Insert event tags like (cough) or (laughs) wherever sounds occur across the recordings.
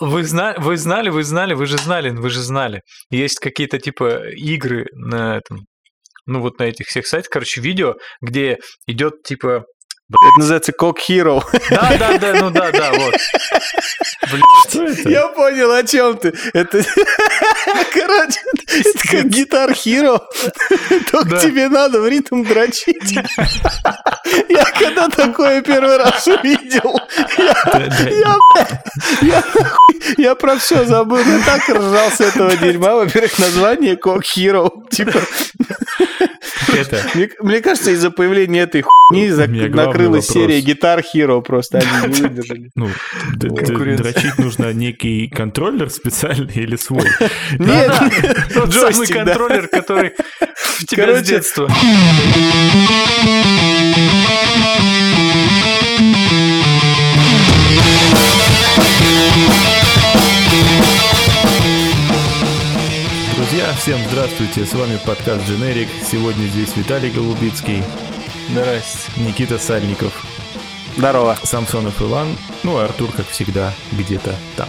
Вы, зна... вы знали, вы знали, вы же знали, вы же знали. Есть какие-то типа игры на этом, ну вот на этих всех сайтах, короче, видео, где идет типа Это называется Cock Hero. Да, да, да, ну да, да, вот. Что это? Я понял, о чем ты. Это, короче, это как Guitar Hero. Только тебе надо в ритм дрочить. Я когда такое первый раз увидел, я, я, я, про все забыл. Я так ржал с этого дерьма. Во-первых, название Cock Hero. Типа, мне, кажется, из-за появления этой хуйни У зак- меня главный накрылась вопрос. серия Guitar Hero. Просто они не (laughs) выдержали. ну, д- д- Конкуренция. дрочить нужно некий контроллер специальный или свой. Нет, (laughs) Тот самый контроллер, который в тебя с детства. Друзья, всем здравствуйте, с вами подкаст Generic. Сегодня здесь Виталий Голубицкий, Здрасте. Никита Сальников, Здорово. Самсонов Иван, ну и Артур, как всегда, где-то там.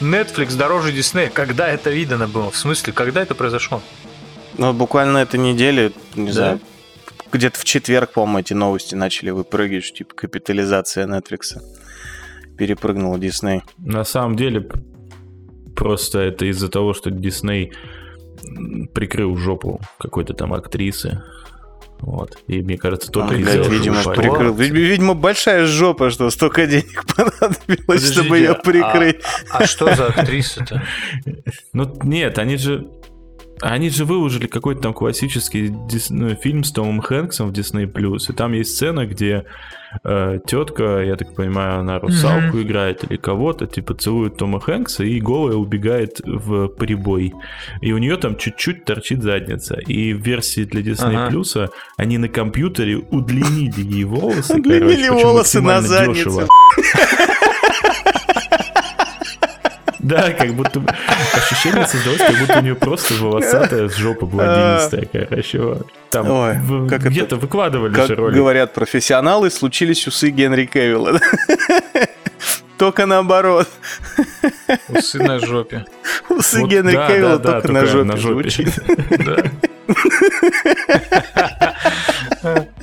Netflix дороже Disney. Когда это видано было? В смысле, когда это произошло? Ну, буквально этой неделе, не Да? знаю, где-то в четверг, по-моему, эти новости начали выпрыгивать, что, типа капитализация Netflix перепрыгнула Disney. На самом деле, просто это из-за того, что м, прикрыл жопу какой-то там актрисы. Вот. И мне кажется, только блядь, этого видимо, прикрыл. Вид- Видимо, большая жопа, что столько денег (laughs) понадобилось, чтобы Подождите, ее прикрыть. А, а что за актриса-то? (laughs) Ну, нет, они же... Они же выложили какой-то там классический дис- ну, фильм с Томом Хэнксом в Disney+. И там есть сцена, где э, тетка, я так понимаю, она русалку играет или кого-то, типа целует Тома Хэнкса и голая убегает в прибой. И у нее там чуть-чуть торчит задница. И в версии для Disney Ага. Plus они на компьютере удлинили ей волосы. Удлинили волосы на дешево. (laughs) Да, как будто ощущение создалось, как будто у нее просто волосатая жопа блондинистая, короче. Там Ой, в- как где-то выкладывали Как же ролик. говорят профессионалы, случились усы Генри Кевилла. (laughs) Только наоборот. Усы на жопе. Усы Вот, Генри да, Кевилла да, да, только на только жопе на жопе. звучит. (laughs) Да.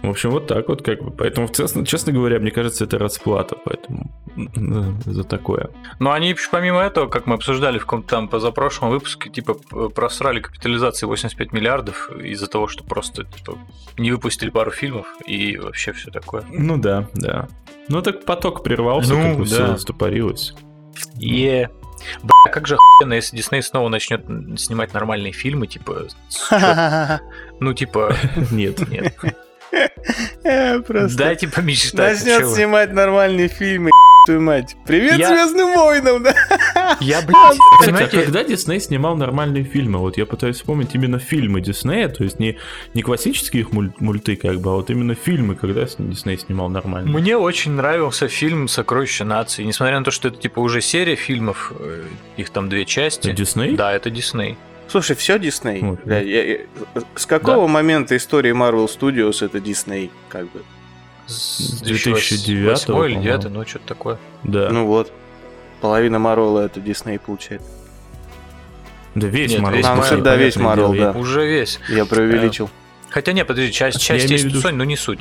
В общем, вот так вот как бы. Поэтому, честно, говоря, мне кажется, это расплата, поэтому (laughs) за такое. Но они еще помимо этого, как мы обсуждали в каком-то там позапрошлом выпуске, типа п- просрали капитализации 85 миллиардов из-за того, что просто типа, не выпустили пару фильмов и вообще все такое. Ну да, да. Ну так поток прервался, Ну, как бы да. все застопорилось. Е. Бля, как же охуенно, если Дисней снова начнет снимать нормальные фильмы, типа... (laughs) Ну, типа, (laughs) Нет. нет. Э, Просто Дайте помечтать. начнет снимать нормальные фильмы, твою мать. Привет Я- Звездным войнам, да? Я, (laughs) блядь, а понимаете, когда Дисней снимал нормальные фильмы? Вот я пытаюсь вспомнить именно фильмы Диснея, то есть не, не классические их муль- мульты, как бы, а вот именно фильмы, когда Дисней снимал нормально. Мне очень нравился фильм «Сокровища нации». Несмотря на то, что это типа уже серия фильмов, э, их там две части. Это Дисней? Да, это Дисней. Слушай, все Дисней. Вот. Я- я- С какого момента истории Marvel Studios это Дисней? Как бы. С 2009 2008 или по-моему. 2009, ну что-то такое. Да. Ну вот. Половина Марвела это Дисней получает. да весь А, ну, Marvel, да, весь дело, да. Уже весь. Я преувеличил. Хотя нет, подожди, часть, часть есть виду, Sony, но не суть.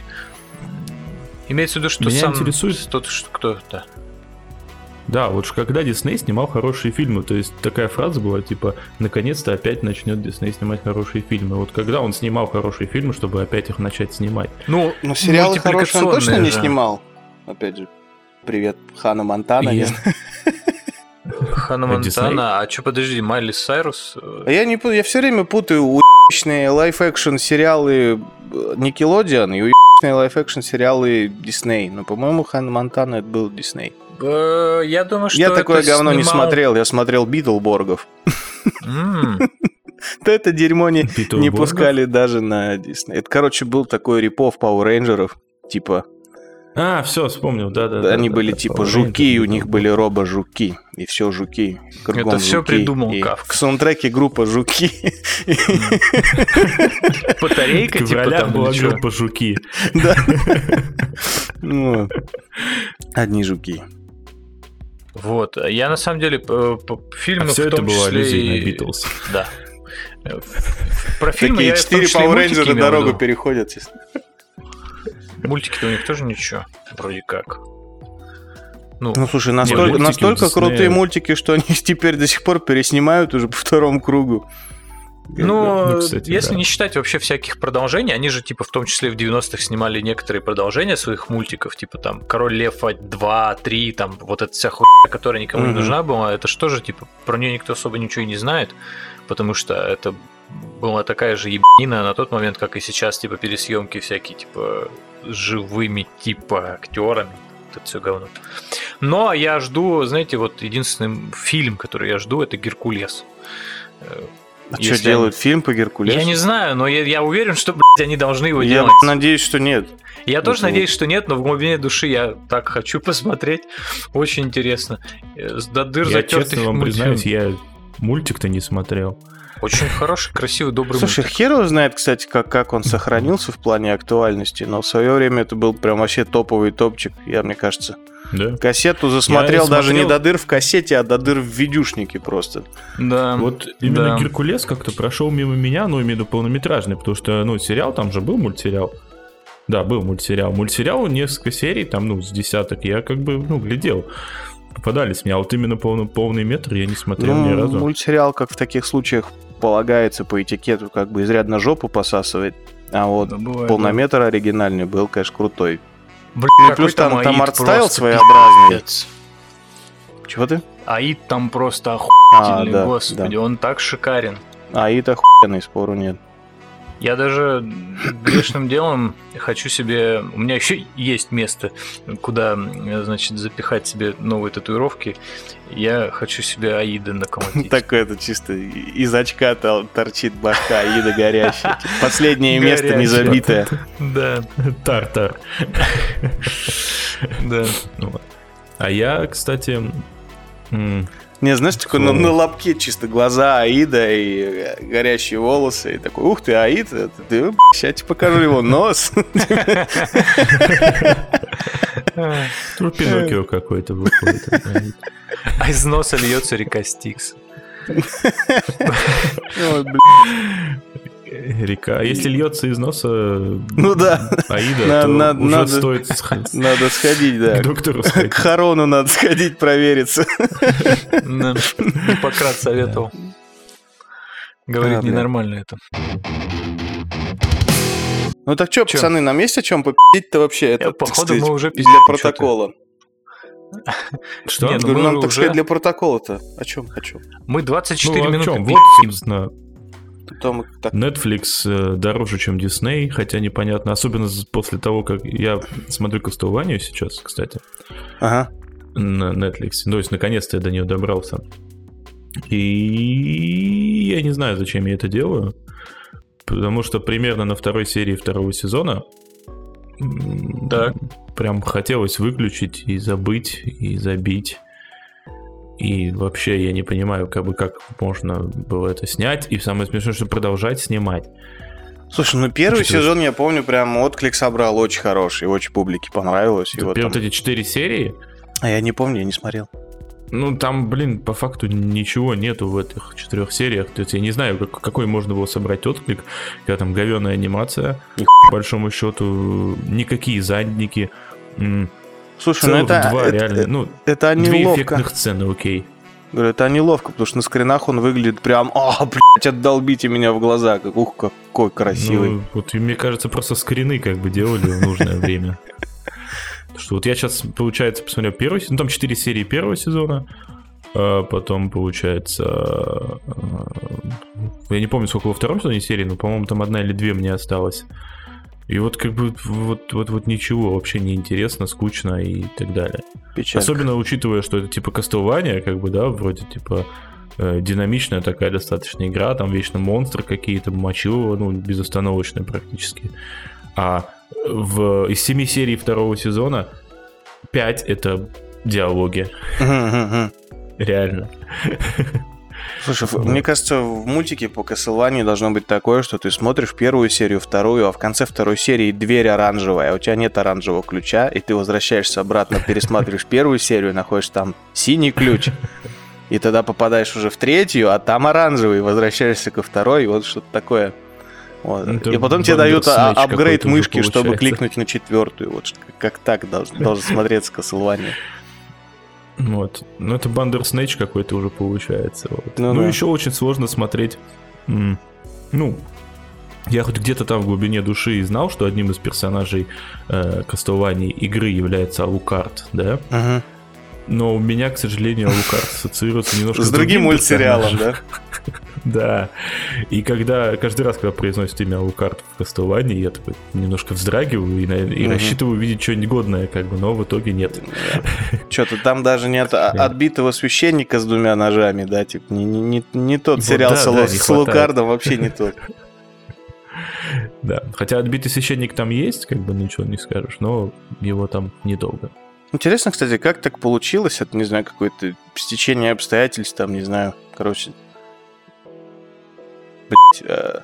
Имеется в виду, что Меня сам... интересует- Тот, что, кто да. Да, вот ж когда Дисней снимал хорошие фильмы, то есть такая фраза была, типа, наконец-то опять начнет Дисней снимать хорошие фильмы. Вот когда он снимал хорошие фильмы, чтобы опять их начать снимать? Ну, Но сериалы хорошие он точно не же. снимал. Опять же, привет, Хана Монтана. Я-. (laughs) Ханна А? Монтана, а что, подожди, Майли Сайрус? э, А Я не я все время путаю уебищные live-action сериалы э, Nickelodeon и уебищные live-action сериалы Дисней. Но, по-моему, Хана Монтана это был Дисней. Э, Я думаю, что Я такое говно не снимал- смотрел, я смотрел Битлборгов. (laughs) Да это дерьмо не, не пускали даже на Дисней. Это, короче, был такой rip-off Power Рейнджеров, типа А, все, вспомнил, да-да. Они были типа жуки, и у них были робо-жуки. И все жуки. Кругом Это всё жуки. придумал И Кафка. В саундтреке группа жуки. Батарейка, типа там была группа жуки. Да. (laughs) Одни жуки. Вот. Я на самом деле э, по фильму А все в это том было числе аллюзией на Битлз. Да. Про фильмы Такие я четыре числе и Power в дорогу переходят. Мультики-то у них тоже ничего, вроде как. Ну, Ну, слушай, настолько, настолько крутые мультики, что они (laughs) теперь до сих пор переснимают уже по второму кругу. Ну, Ну, кстати, если да. не считать вообще всяких продолжений, они же, типа, в том числе в 90-х снимали некоторые продолжения своих мультиков, типа там Король Лев 2, 3, там вот эта вся хуйня, которая никому не Мгм. нужна была, это что же, типа, про нее никто особо ничего и не знает, потому что это была такая же ебанина на тот момент, как и сейчас, типа, пересъемки всякие, типа, живыми, типа, актерами. Это все говно. Но я жду, знаете, вот единственный фильм, который я жду, это Геркулес. А если что делают? Фильм по Геркулесу? я не знаю, но я, я уверен, что, блядь, они должны его Я делать. надеюсь, что нет. Я тоже это вот- надеюсь, что нет, но в глубине души я так хочу (laughs) посмотреть. Очень интересно. Э, до дыр Я затертый честно вам мультфильм. признаюсь, я мультик-то не смотрел. Очень хороший, красивый, добрый Слушай, мультик. хер его знает, кстати, как, как он сохранился в плане актуальности, но в свое время это был прям вообще топовый топчик, я мне кажется. Да? Кассету засмотрел Я даже не смотрел- до дыр в кассете, а до дыр в видюшнике просто. Да. Вот именно да. Геркулес как-то прошел мимо меня, ну, именно полнометражный, потому что, ну, сериал, там же был мультсериал. Да, был мультсериал. Мультсериал несколько серий, там, ну, с десяток, я как бы, ну, глядел. Попадались мне, а вот именно полный, полный метр я не смотрел Ну, ни разу. мультсериал, как в таких случаях полагается по этикету, как бы изрядно жопу посасывает. А вот Да, бывает, полнометр оригинальный был, конечно, крутой. Да. Блин, Ну, плюс там- там Аид art style своеобразный. пиздец. Чего ты? Аид там просто А, охуительный, да, господи, он так шикарен. А, и охуенный, спору нет. Я даже грешным делом хочу себе... У меня еще есть место, куда, значит, запихать себе новые татуировки. Я хочу себе Аида наколотить. (laughs) Так это чисто из очка торчит башка Аида горящая. (laughs) Последнее место не забитое. (laughs) Да, Тартар. да. А я, кстати, Не, знаешь, такой на, на лобке чисто глаза Аида и э, горящие волосы. И такой, ух ты, Аид, это ты, сейчас тебе покажу его нос. (laughs) ну, Пиноккио какой-то выходит. А из носа льется река Стикс. (laughs) (laughs) Река. А если льется из носа Ну да, Аида, На- то на- уже надо- стоит (laughs) сх- надо сходить, к да. доктору К сходить. Харону надо сходить провериться. Гиппократ советовал. Говорит, А, ненормально это. Ну так что, пацаны, нам есть о чем попить-то вообще? Это, так походу, мы уже для протокола. Что? Не, ну Говорю, мы нам, так уже- сказать, для протокола-то. О чем? О чем? Мы 24 Ну, минуты. Вот, собственно, Там так, Netflix э, дороже, чем Disney, хотя непонятно, особенно после того, как я смотрю Castlevania сейчас, кстати, Ага. на Netflix. Ну, То есть, наконец-то я до нее добрался. И я не знаю, зачем я это делаю. Потому что примерно на второй серии второго сезона Так. прям хотелось выключить и забыть, и забить. И вообще я не понимаю, как бы как можно было это снять. И самое смешное, что продолжать снимать. Слушай, ну первый Учитывая, сезон, я помню, прям отклик собрал очень хороший, очень публике понравилось. И вот там- вот эти четыре серии, А я не помню, я не смотрел. ну там, блин, по факту ничего нету в этих четырех сериях. То есть я не знаю, как- какой можно было собрать отклик, когда там говеная анимация, Нихуя. по большому счету, никакие задники. м, Слушай, ну Целых это, два это, реально. Ну, это две неловко. эффектных сцены, окей. Говорю, это неловко, потому что на скринах он выглядит прям, а, блядь, отдолбите меня в глаза, как, ух, какой красивый. Ну, вот мне кажется, просто скрины как бы делали в нужное время. Что вот я сейчас, получается, посмотрел первый сезон, ну, там 4 серии первого сезона, а потом, получается, э, я не помню, сколько во втором сезоне серии, но, по-моему, там одна или две мне осталось. И вот как бы вот, вот, вот ничего, вообще не интересно, скучно и так далее. Печалька. Особенно учитывая, что это типа Castlevania, как бы, да, вроде типа э, динамичная такая достаточно игра, там вечно монстры какие-то, мочилово, ну, безостановочно практически. А в, из семи серий второго сезона пять это диалоги. Реально. Слушай, Вот. мне кажется, в мультике по Castlevania должно быть такое, что ты смотришь первую серию, вторую, а в конце второй серии дверь оранжевая, а у тебя нет оранжевого ключа, и ты возвращаешься обратно, пересматриваешь (laughs) первую серию, находишь там синий ключ, и тогда попадаешь уже в третью, а там оранжевый, возвращаешься ко второй, вот что-то такое. Вот. Ну, И потом тебе дают а- апгрейд мышки, чтобы кликнуть на четвертую. Вот как так должен, должен (laughs) смотреться Castlevania. Вот. Ну, это Бандерснэч какой-то уже получается. Вот. Ну Ну, да. еще очень сложно смотреть. Ну, я хоть где-то там в глубине души и знал, что одним из персонажей э, Castlevania игры является Алукард, да? Мгм. Но у меня, к сожалению, Алукард ассоциируется немножко С другим мультсериалом, да? (laughs) Да. И когда каждый раз, когда произносит имя Алукард в Castlevania, я такой немножко вздрагиваю и, рассчитываю увидеть что-нибудь годное, как бы, но в итоге нет. (laughs) Что-то там даже нет отбитого священника с двумя ножами, да, типа не, не, не, не тот Вот сериал да, с, да. Лукардом, вообще не тот. (laughs) Да. Хотя отбитый священник там есть, как бы ничего не скажешь, но его там недолго. Интересно, кстати, как так получилось, это, не знаю, какое-то стечение обстоятельств, там, не знаю, короче, э,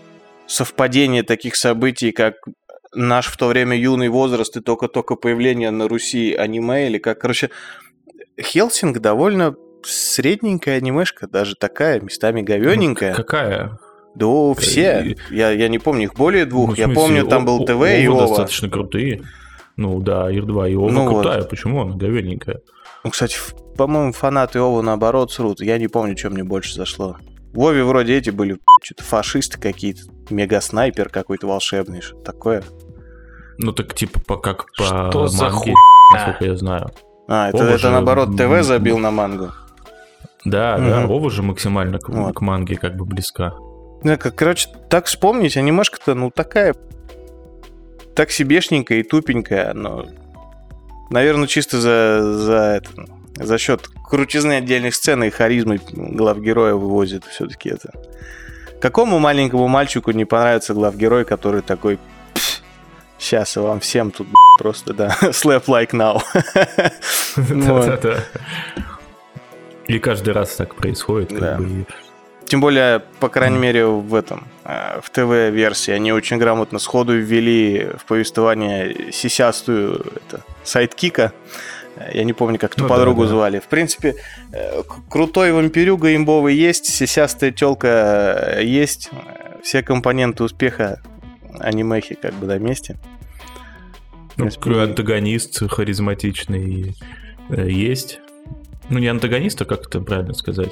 совпадение таких событий, как наш в то время юный возраст и только-только появление на Руси аниме, или как, короче, Хелсинг довольно средненькая анимешка, даже такая, местами говененькая. Какая? Да, все. И- Я, я не помню, их более двух. Ну, я помню, там был ТВ и Ова достаточно крутые. Ну да, Ир-2 и Ова Ну вот. крутая. Почему она говененькая? Ну, кстати, по-моему, фанаты Ова наоборот срут. Я не помню, что мне больше зашло. Вове вроде эти были (laughs) что-то фашисты какие-то, мега-снайпер какой-то волшебный, что такое. Ну так типа по, как по Что за манге, насколько я знаю. А, это, Вова это же, наоборот ТВ забил на мангу. Да, да, Мгм. Ова же максимально к, Вот. к манге как бы близка. Ну, как, короче, так вспомнить, анимешка-то, ну, такая... Так себешненькая и тупенькая, но... Наверное, чисто за, за, это, за счет крутизны отдельных сцен и харизмы главгероя вывозит все-таки это. Какому маленькому мальчику не понравится главгерой, который такой... Сейчас вам всем тут просто, да, (laughs) slap like now. (laughs) Да-да-да. И каждый раз так происходит. как Да. бы, Тем более, по крайней мере, в этом, э, в ТВ-версии они очень грамотно сходу ввели в повествование сисястую это, сайдкика. Э, Я не помню, как ту Ну да, подругу да. звали. В принципе, э, крутой вампирюга имбовый есть, сисястая телка есть. Э, Все компоненты успеха анимехи как бы на месте. Ну, принципе, антагонист харизматичный э, есть. Ну, не антагонист, а как это правильно сказать?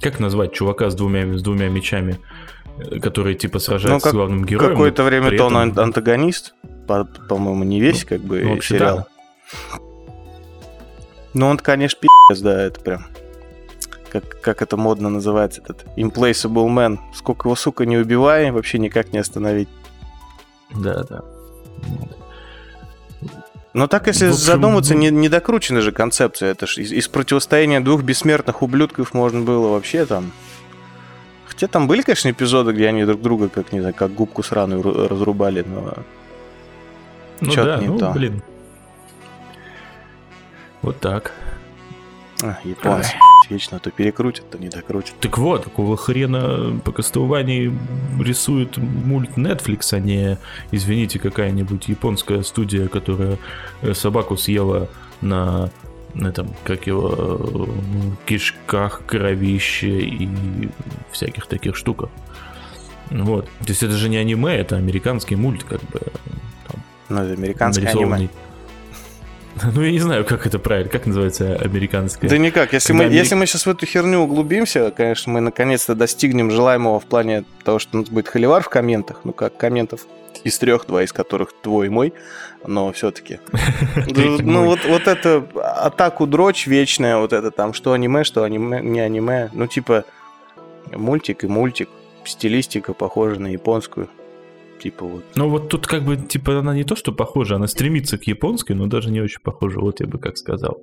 Как назвать чувака с двумя, с двумя мечами, который типа сражается Ну, как- с главным героем? Какое-то время то он этом- ан- антагонист, по-моему, не весь как бы ну, вообще сериал. Ну, он, конечно, пи***ц, да, это прям... Как, как это модно называется, этот Implaceable Man. Сколько его, сука, не убивай, вообще никак не остановить. Да, да. Но так, если общем, задуматься, ну- не, не докручена же концепция. Это ж из, из противостояния двух бессмертных ублюдков можно было вообще там... Хотя там были, конечно, эпизоды, где они друг друга, как, не знаю, как губку сраную ру- разрубали, но... Ну Чё-то да, не ну то. блин. Вот так. А, японцы, вечно то перекрутят, то не докрутят. Так вот, какого хрена по Castlevania рисует мульт Netflix, а не, извините, какая-нибудь японская студия, которая э, собаку съела на, на этом, как его, э, кишках, кровище и всяких таких штуках. Вот. То есть это же не аниме, это американский мульт, как бы. Ну, это американское аниме. нарисованный. (laughs) Ну, я не знаю, как это правильно, как называется американское. Да никак. Если Когда мы, Америк- если мы сейчас в эту херню углубимся, конечно, мы наконец-то достигнем желаемого в плане того, что у нас будет холивар в комментах. Ну, как комментов из трех, два из которых твой и мой. Но все-таки. (laughs) Ну, вот, вот это атаку дрочь вечная, вот это там, что аниме, что аниме, не аниме. Ну, типа, мультик и мультик. Стилистика похожа на японскую. Типа вот. Ну вот тут как бы, типа, она не то, что похожа, она стремится к японской, но даже не очень похожа, вот я бы как сказал.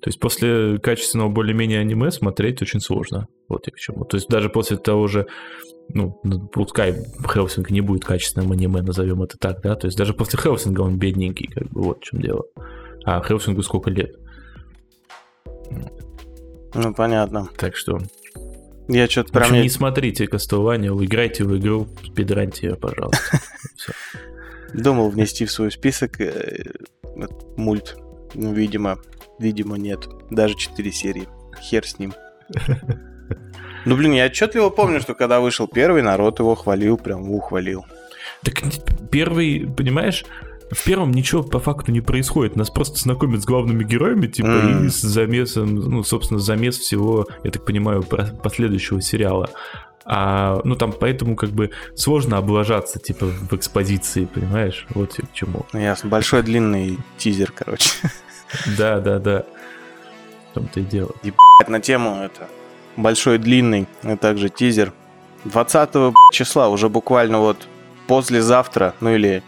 То есть после качественного более-менее аниме смотреть очень сложно. Вот я к чему. То есть даже после того же, ну, ну пускай Хелсинг не будет качественным аниме, назовем это так, да, то есть даже после Хелсинга он бедненький, как бы вот в чем дело. А Хелсингу сколько лет? Ну, понятно. Так что Я что-то прям... не- смотрите вы играйте в игру, спидраньте ее, пожалуйста. (laughs) Думал внести в свой список э, этот мульт. Ну, видимо, видимо, нет. Даже 4 серии. Хер с ним. (laughs) Ну, блин, я отчетливо помню, что когда вышел первый, народ его хвалил, прям ухвалил. Так первый, понимаешь, в первом ничего по факту не происходит. Нас просто знакомят с главными героями, типа, Мгм. и с замесом, ну, собственно, замес всего, я так понимаю, последующего сериала. А, ну, там поэтому как бы сложно облажаться, типа, в экспозиции, понимаешь? Вот к чему. Ну, ясно. Большой длинный тизер, короче. Да, да, да. В том-то и дело. На тему это большой длинный, а также тизер. 20 числа, уже буквально вот послезавтра, ну или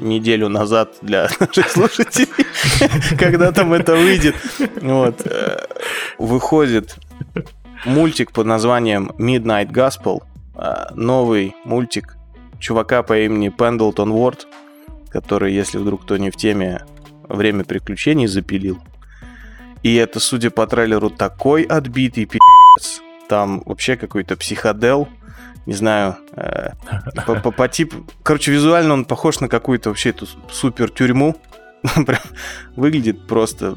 неделю назад для (laughs) наших слушателей, (laughs) когда там это выйдет, вот, э, выходит мультик под названием Midnight Gospel, э, новый мультик чувака по имени Пендлтон Уорд, который, если вдруг кто не в теме, время приключений запилил. И это, судя по трейлеру, такой отбитый пи***ц. Там вообще какой-то психодел. Не знаю, э, по, по- по типу... Короче, визуально он похож на какую-то вообще эту супер тюрьму. (laughs) Прям выглядит просто...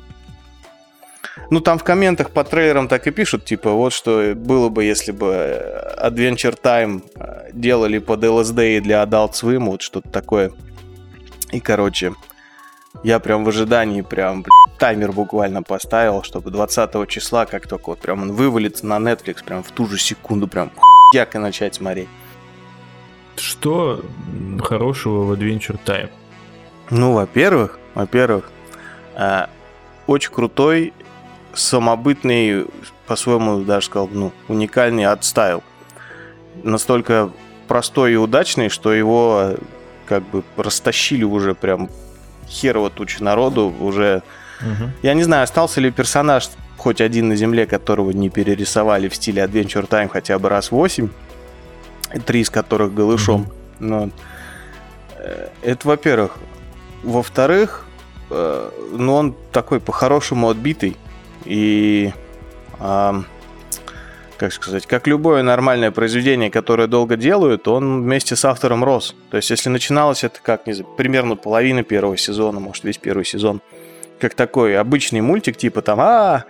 Ну, там в комментах по трейлерам так и пишут, типа, вот что было бы, если бы э, Adventure Time э, делали под LSD и для Adult Swim, вот что-то такое. И, короче, я прям в ожидании прям таймер буквально поставил, чтобы 20 числа, как только вот прям он вывалится на Netflix, прям в ту же секунду прям и начать смотреть. Что хорошего в Adventure Time? Ну, во-первых, во-первых, э, очень крутой, самобытный, по-своему даже сказал, ну, уникальный art style. Настолько простой и удачный, что его э, как бы растащили уже прям херово туча народу, уже Я не знаю, остался ли персонаж хоть один на Земле, которого не перерисовали в стиле Adventure Time хотя бы раз 8, три из которых голышом. Но, э, это во-первых. Во-вторых, э, ну он такой по-хорошему отбитый. И, ам, как сказать, как любое нормальное произведение, которое долго делают, он вместе с автором рос. То есть, если начиналось это как, не знаю, примерно половина первого сезона, может, весь первый сезон, как такой обычный мультик, типа там, а,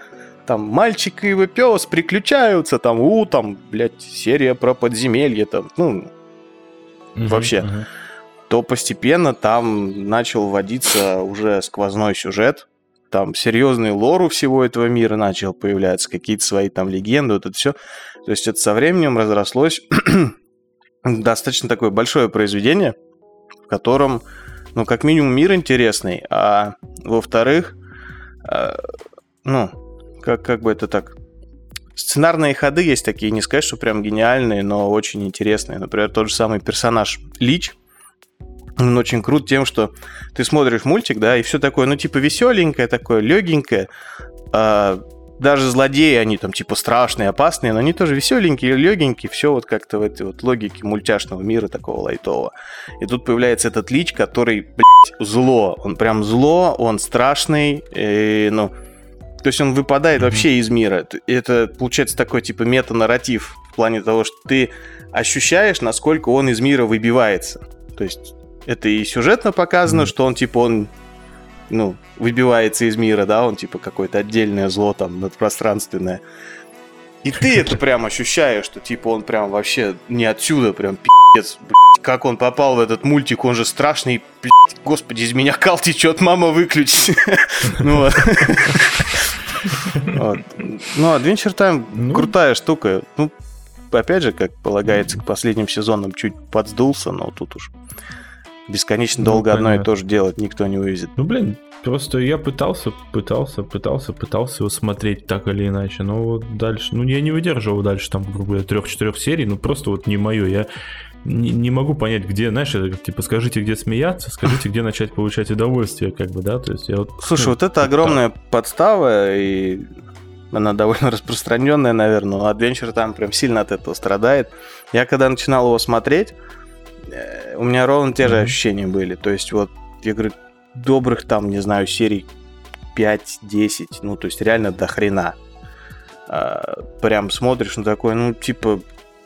там мальчик и его пес приключаются, там, у, там, блядь, серия про подземелье, там, ну, Вообще. то постепенно там начал вводиться уже сквозной сюжет, там серьезный лор у всего этого мира начал появляться, какие-то свои там легенды, вот это все. То есть это со временем разрослось (clears throat) достаточно такое большое произведение, в котором, ну, как минимум, мир интересный, а во-вторых, э, ну, как, как бы это так... Сценарные ходы есть такие, не сказать, что прям гениальные, но очень интересные. Например, тот же самый персонаж Лич, он очень крут тем, что ты смотришь мультик, да, и все такое, ну, типа, веселенькое, такое, легенькое. А, даже злодеи, они там, типа, страшные, опасные, но они тоже веселенькие, легенькие, все вот как-то в этой вот логике мультяшного мира такого лайтового. И тут появляется этот лич, который, блядь, зло. Он прям зло, он страшный, и, ну, то есть он выпадает Мгм. вообще из мира. Это получается такой типа мета-нарратив в плане того, что ты ощущаешь, насколько он из мира выбивается. То есть это и сюжетно показано, Мгм. что он типа он ну, выбивается из мира, да, он типа какое-то отдельное зло там надпространственное. И ты (laughs) это прям ощущаешь, что типа он прям вообще не отсюда, прям пиздец, блядь, как он попал в этот мультик, он же страшный, блядь, господи, из меня кал течет, мама, выключи. (laughs) Ну вот. Ну, Adventure Time Ну. крутая штука. Ну, опять же, как полагается, к последним сезонам чуть подсдулся, но тут уж бесконечно Ну, долго одно и то же делать никто не вывезет. Ну, блин, просто я пытался, пытался, пытался, пытался его смотреть так или иначе, но вот дальше, ну, я не выдерживал дальше, там, грубо говоря, трех-четырех серий, ну, просто вот не мое. Я не, не могу понять, где, знаешь, это типа, скажите, где смеяться, скажите, где начать получать удовольствие, как бы, да, то есть я вот... Слушай, ну, вот это огромная подстава, и она довольно (laughs) распространенная, наверное, но Adventure там прям сильно от этого страдает. Я когда начинал его смотреть, э, у меня ровно те же ощущения были. То есть вот, я говорю, добрых там, не знаю, серий 5-10, ну, то есть реально до хрена. А, прям смотришь на такой, ну, типа,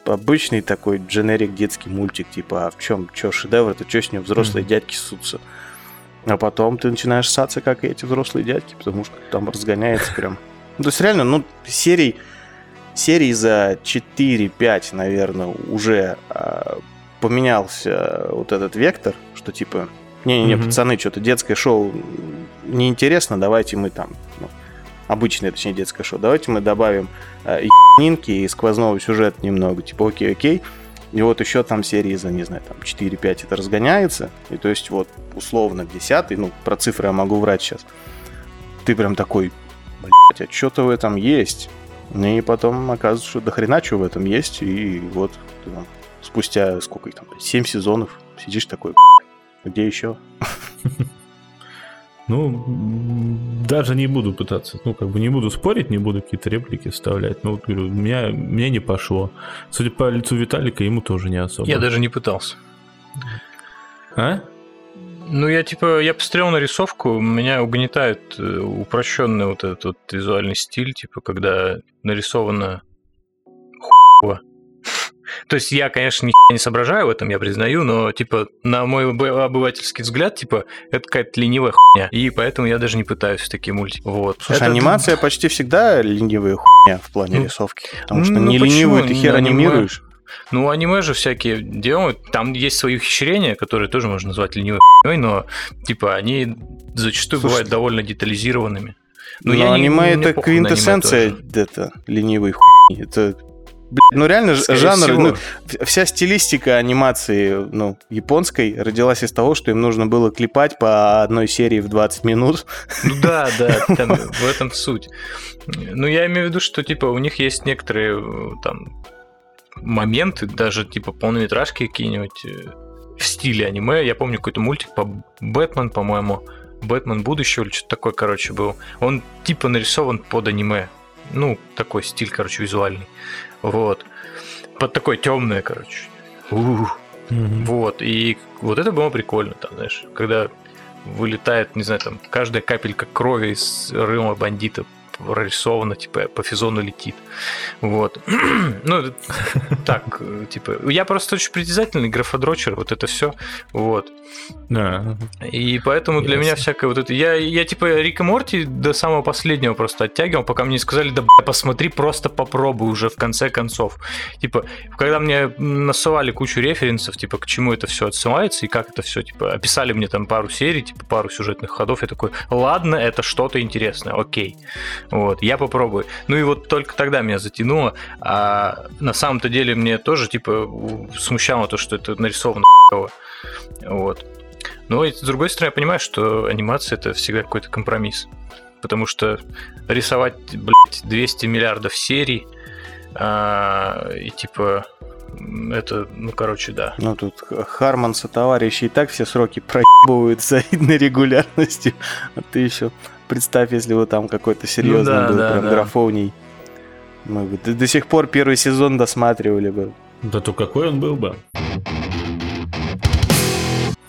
обычный такой дженерик детский мультик, типа, а в чем, что шедевр, это что с ним взрослые Мгм. дядьки ссутся. А потом ты начинаешь ссаться, как и эти взрослые дядьки, потому что там разгоняется прям. Ну, то есть реально, ну, серий, серий за 4-5, наверное, уже а, поменялся вот этот вектор, что типа, не-не-не, Мгм. пацаны, что-то детское шоу неинтересно, давайте мы там, ну, обычное, точнее, детское шоу, давайте мы добавим э, ебанинки и сквозного сюжета немного, типа, окей-окей, и вот еще там серии за, не знаю, там 4-5 это разгоняется, и то есть вот условно в 10 ну, про цифры я могу врать сейчас, ты прям такой, блядь, а что-то в этом есть. И потом оказывается, что до хрена что в этом есть, и вот ты там спустя сколько их там, 7 сезонов сидишь такой, «Блядь, где еще? (laughs) Ну, даже не буду пытаться, ну, как бы не буду спорить, не буду какие-то реплики вставлять. Ну, вот говорю, меня, мне не пошло. Судя по лицу Виталика, ему тоже не особо. Я даже не пытался. А? Ну, я типа, я посмотрел на рисовку, меня угнетает э, упрощенный вот этот вот визуальный стиль, типа, когда нарисовано хуево. То есть я, конечно, ни не соображаю в этом, я признаю, но, типа, на мой об- обывательский взгляд, типа, это какая-то ленивая хуйня. И поэтому я даже не пытаюсь в такие мультики. Вот. Слушай, Это- анимация почти всегда ленивая хуйня в плане Ну, рисовки. Потому что ну не ленивую ты хер Аниме- анимируешь. Ну, аниме же всякие делают. Там есть свои ухищрения, которые тоже можно назвать ленивой хуйней, но, типа, они зачастую Слушай, бывают довольно детализированными. Но, я не- аниме мне это квинтэссенция это ленивой хуйни. Это блядь, ну реально Скорее жанр, всего. ну, вся стилистика анимации, ну, японской родилась из того, что им нужно было клепать по одной серии в 20 минут. Ну да, да, (laughs) там в этом суть. Ну, я имею в виду, что, типа, у них есть некоторые э, там моменты, даже, типа, полнометражки какие-нибудь э, в стиле аниме. Я помню какой-то мультик по Бэтмен, по-моему, Бэтмен будущего или что-то такое, короче, был. Он, типа, нарисован под аниме. Ну, такой стиль, короче, визуальный. Вот. Под такое темное, короче. Ух. Мгм. Вот, и вот это было прикольно, там, знаешь, когда вылетает, не знаю, там, каждая капелька крови из рыма бандита прорисована, типа, по физону летит. Вот. (clears throat) ну, так, типа, я просто очень притязательный графодрочер, вот это все. Вот. Да. И поэтому для Ясно. меня всякое вот это... Я, я типа Рика Морти до самого последнего просто оттягивал, пока мне не сказали, да бля, посмотри, просто попробуй уже в конце концов. Типа, когда мне насылали кучу референсов, типа, к чему это все отсылается и как это все, типа, описали мне там пару серий, типа, пару сюжетных ходов, я такой, ладно, это что-то интересное, окей. Вот, я попробую. Ну и вот только тогда меня затянуло, а на самом-то деле мне тоже, типа, смущало то, что это нарисовано. Вот. Но с другой стороны, я понимаю, что анимация это всегда какой-то компромисс. Потому что рисовать, блядь, 200 миллиардов серий, а, и типа, это, ну, короче, да. Ну, тут Харманса товарищи и так все сроки проебывают с завидной (laughs) регулярностью. А ты еще представь, если бы там какой-то серьезный Ну да, был, да, прям да. графоний. Мы бы до, до сих пор первый сезон досматривали бы. Да то какой он был бы?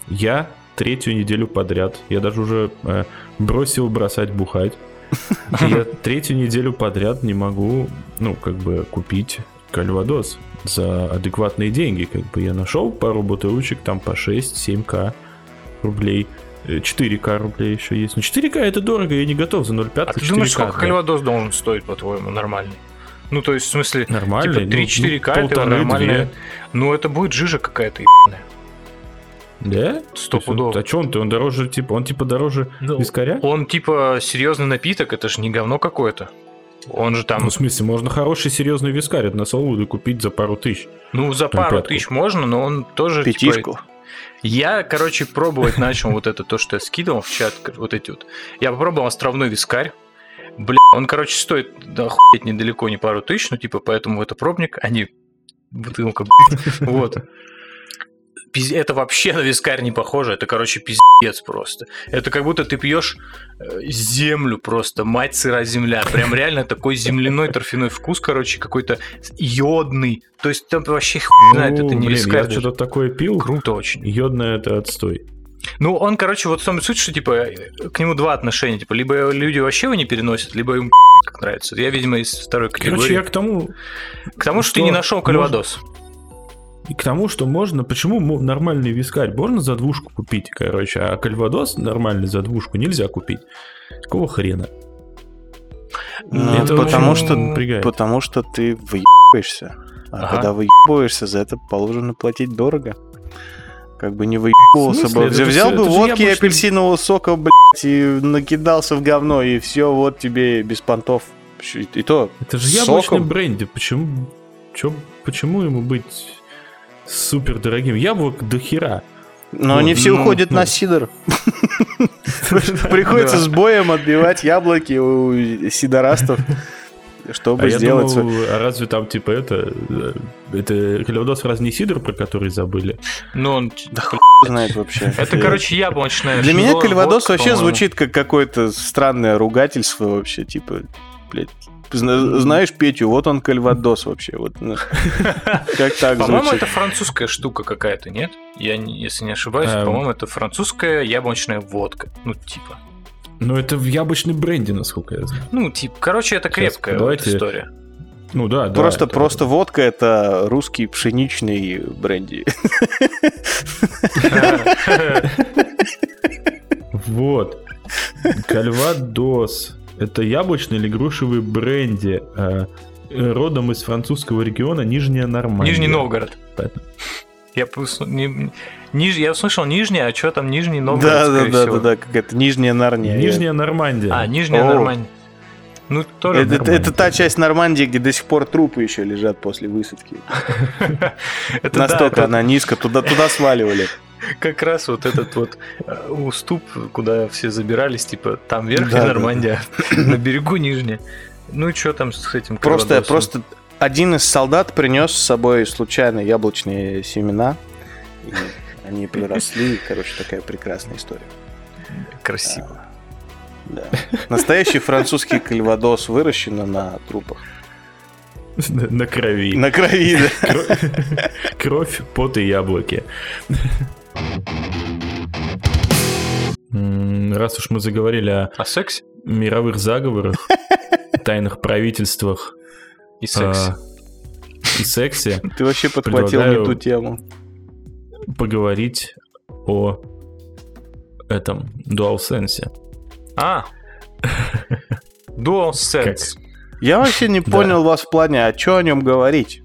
Я третью неделю подряд, я даже уже э, бросил бросать бухать. Я (laughs) третью неделю подряд не могу, ну, как бы, купить кальвадос за адекватные деньги. Как бы я нашел пару бутылочек там по 6-7к рублей. Э, 4к рублей еще есть. Но 4к это дорого, я не готов за 0,5 А ты думаешь, 4К сколько отдать. кальвадос должен стоить, по-твоему, нормальный? Ну, то есть, в смысле, Нормальный? типа 3-4 ну, к это нормальная. Ну, это будет жижа какая-то ебаная. Да? Стопудово. А что он ты? Он дороже, типа, он типа дороже Ну, вискаря? Он типа серьезный напиток, это же не говно какое-то. Он же там, Ну, в смысле, можно хороший серьезный вискарь от Насолуды купить за пару тысяч. ну, за пару пятку. тысяч можно, но он тоже типа, Пятишку. Я, короче, пробовать начал вот это, то, что я скидывал в чат, вот эти вот. Я попробовал островной вискарь. Бля, он, короче, стоит да, охуеть недалеко, не пару тысяч, ну, типа, поэтому это пробник, а не бутылка, блядь. Вот. Пиз- это вообще на вискарь не похоже. Это, короче, пиздец просто. Это как будто ты пьешь э, землю просто, мать сыра земля. Прям реально такой земляной торфяной вкус, короче, какой-то йодный. То есть там вообще хуй знает, это не Ну, блин, вискарь. я что-то такое пил. Круто очень. Йодное это отстой. Ну, он, короче, вот в том суть, что, типа, к нему два отношения. Типа, либо люди вообще его не переносят, либо им как нравится. Я, видимо, из второй категории. Короче, я к тому, К тому, что, ты что не нашел кальвадос. И к тому, что можно, почему нормальный вискарь можно за двушку купить, короче, а кальвадос нормальный за двушку нельзя купить. Какого хрена? Ну, Это потому что напрягает. потому что ты выебываешься. А Ага. когда выебываешься, за это положено платить дорого. Как бы не выебывался бы. Это Взял всё- бы это водки и апельсинового сока, блядь, и накидался в говно, и все, вот тебе без понтов. И то Это же яблочный бренди. Почему, чё, почему ему быть супер дорогим? Яблок до хера. Но Вот, они все ну, уходят ну. на сидор. (laughs) Приходится с боем отбивать яблоки у сидорастов, чтобы А я сделать... а разве там типа это... э, Это Кальвадос раз не сидр, про который забыли? Ну, он... Да хуй (laughs) знает вообще. Это, короче, яблочная Для меня кальвадос вообще звучит как какое-то странное ругательство вообще, типа, блядь. Зна- Знаешь Петю, вот он кальвадос вообще. Вот, ну, как так По-моему, это французская штука какая-то, нет? Я, не- если не ошибаюсь, Эм. по-моему, это французская яблочная водка. Ну, типа. Ну, это в яблочный бренди, насколько я знаю. Ну, типа, короче, это крепкая вот давайте- история. Ну да, да. Просто, это- просто водка это русский пшеничный бренди. (laughs) Вот. Кальвадос. Это яблочный или грушевый бренди. э, Родом из французского региона Нижняя Нормандия. Нижний Новгород. Поэтому- Я, не- ниж- я услышал Нижний, а что там Нижний Новгород, Да, да, скорее да, всего. да, да, какая-то нижняя Нарния. Нижняя Нормандия. А, Нижняя О. Нормандия. Ну, тоже Это, нормально. это та часть Нормандии, где до сих пор трупы еще лежат после высадки. (laughs) Настолько она низко, туда, сваливали. (laughs) как раз вот этот вот э, уступ, куда все забирались, типа, там верхняя Нормандия, (laughs) на берегу нижняя. Ну и что там с этим Просто, просто один из солдат принес с собой случайно яблочные семена. они приросли. и, Короче, такая прекрасная история. красиво. Да. Настоящий французский кальвадос выращено на трупах. На на крови. На крови, да. Кро- (laughs) Кровь, пот и яблоки. Раз уж мы заговорили о А сексе мировых заговорах, (laughs) тайных правительствах и сексе. а, и сексе, Ты вообще подхватил не ту тему. поговорить о этом DualSense. А, DualSense. Я вообще не Да. понял вас в плане, а что о нем говорить?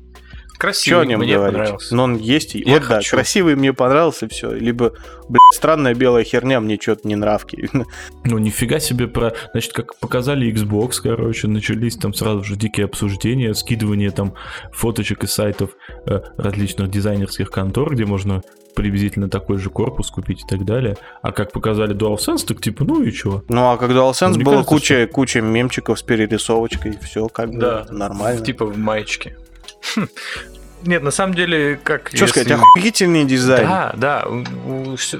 Что Красивый, о нем мне говорить? понравился. Но он есть. и- Я вот да, хочу. красивый мне понравился, все. Либо, блядь, странная белая херня, мне что-то не нравки. (laughs) Ну, нифига себе про... Значит, как показали Xbox, короче, начались там сразу же дикие обсуждения, скидывание там фоточек из сайтов э, различных дизайнерских контор, где можно приблизительно такой же корпус купить и так далее. А как показали DualSense, так типа, ну и чё? Ну, а когда DualSense Мне было кажется, куча, куча мемчиков с перерисовочкой, все как бы Да. нормально. Типа в маечке. Хм. Нет, на самом деле, как... Что если- сказать, охуительный дизайн. Да, да.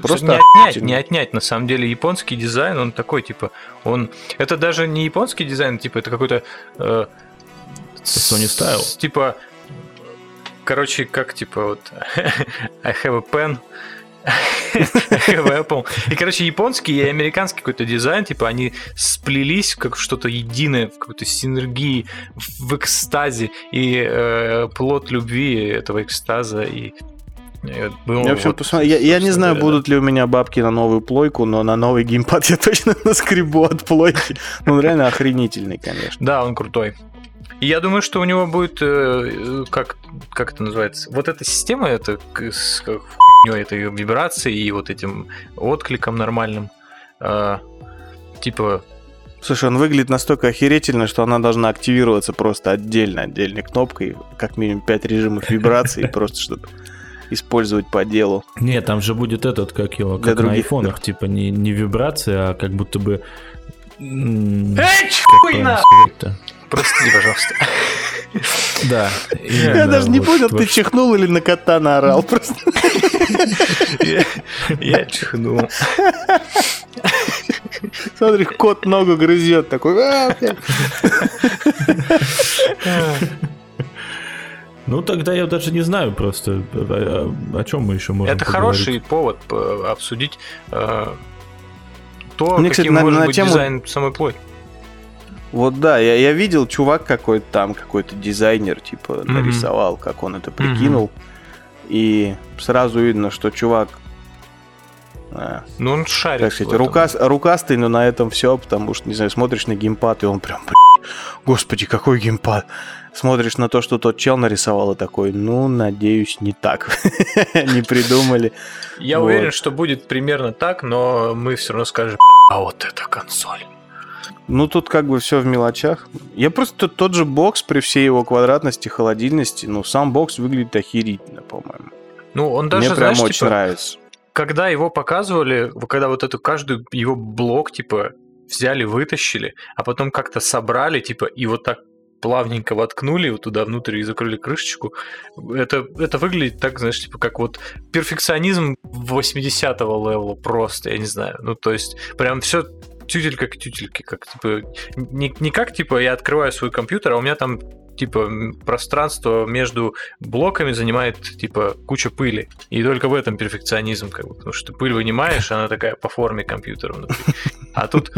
Просто не отнять, не отнять. На самом деле, японский дизайн, он такой, типа, он... Это даже не японский дизайн, типа, это какой-то... э, Sony с- style. Типа, короче, как, типа, вот... (laughs) I have a pen, (laughs) Apple. И, короче, японский и американский какой-то дизайн, типа, они сплелись как что-то единое, в какой-то синергии, в экстазе, и э, плод любви этого экстаза, и э, был Я, вот, посмотрю. я, я не знаю, говоря, будут ли у меня бабки на новую плойку, но на новый геймпад (laughs) я точно наскребу от плойки. Ну, он реально охренительный, конечно. Да, он крутой. И я думаю, что у него будет, э, как, как это называется, вот эта система, это с как хуйнёй этой вибрации и вот этим откликом нормальным. э, типа, Слушай, он выглядит настолько охерительно, что она должна активироваться просто отдельно, отдельной кнопкой, как минимум 5 режимов вибрации, (laughs) просто чтобы использовать по делу. Нет, там же будет этот, как его, как на айфонах, типа не, не вибрация, а как будто бы... Эй, хуйна! Прости, пожалуйста. (laughs) Да. Я даже не понял, ты чихнул или на кота наорал просто. Я- чихнул. Смотри, кот ногу грызет такой. «А, блядь». Ну, тогда я даже не знаю просто, о, о чем мы еще можем Это поговорить. хороший повод э, обсудить э, то, Мне, кстати, каким на- может на быть тему- дизайн самой плойки. Вот да, я, я видел, чувак какой-то там, какой-то дизайнер, типа, Мгм. нарисовал, как он это прикинул. И сразу видно, что чувак, а, Ну, он шарит. как в сказать, этом. рука, рукастый, но на этом все, потому что, не знаю, смотришь на геймпад, и он прям, «Блядь, господи, какой геймпад. Смотришь на то, что тот чел нарисовал, и такой, ну, надеюсь, не так. (laughs) Не придумали. Я уверен, что будет примерно так, но мы все равно скажем, а вот это консоль. Ну, тут как бы все в мелочах. Я просто тот, же бокс при всей его квадратности, холодильности, ну, сам бокс выглядит охерительно, по-моему. Ну, он даже, Мне прям знаешь, очень типа, нравится. когда его показывали, когда вот эту каждую его блок, типа, взяли, вытащили, а потом как-то собрали, типа, и вот так плавненько воткнули вот туда внутрь и закрыли крышечку. Это, это выглядит так, знаешь, типа, как вот перфекционизм 80-го левела просто, я не знаю. Ну, то есть, прям все тютелька к тютельке, как, типа, не, не как, типа, я открываю свой компьютер, а у меня там типа пространство между блоками занимает типа куча пыли. И только в этом перфекционизм, как бы, потому что ты пыль вынимаешь, она такая по форме компьютера внутри. А тут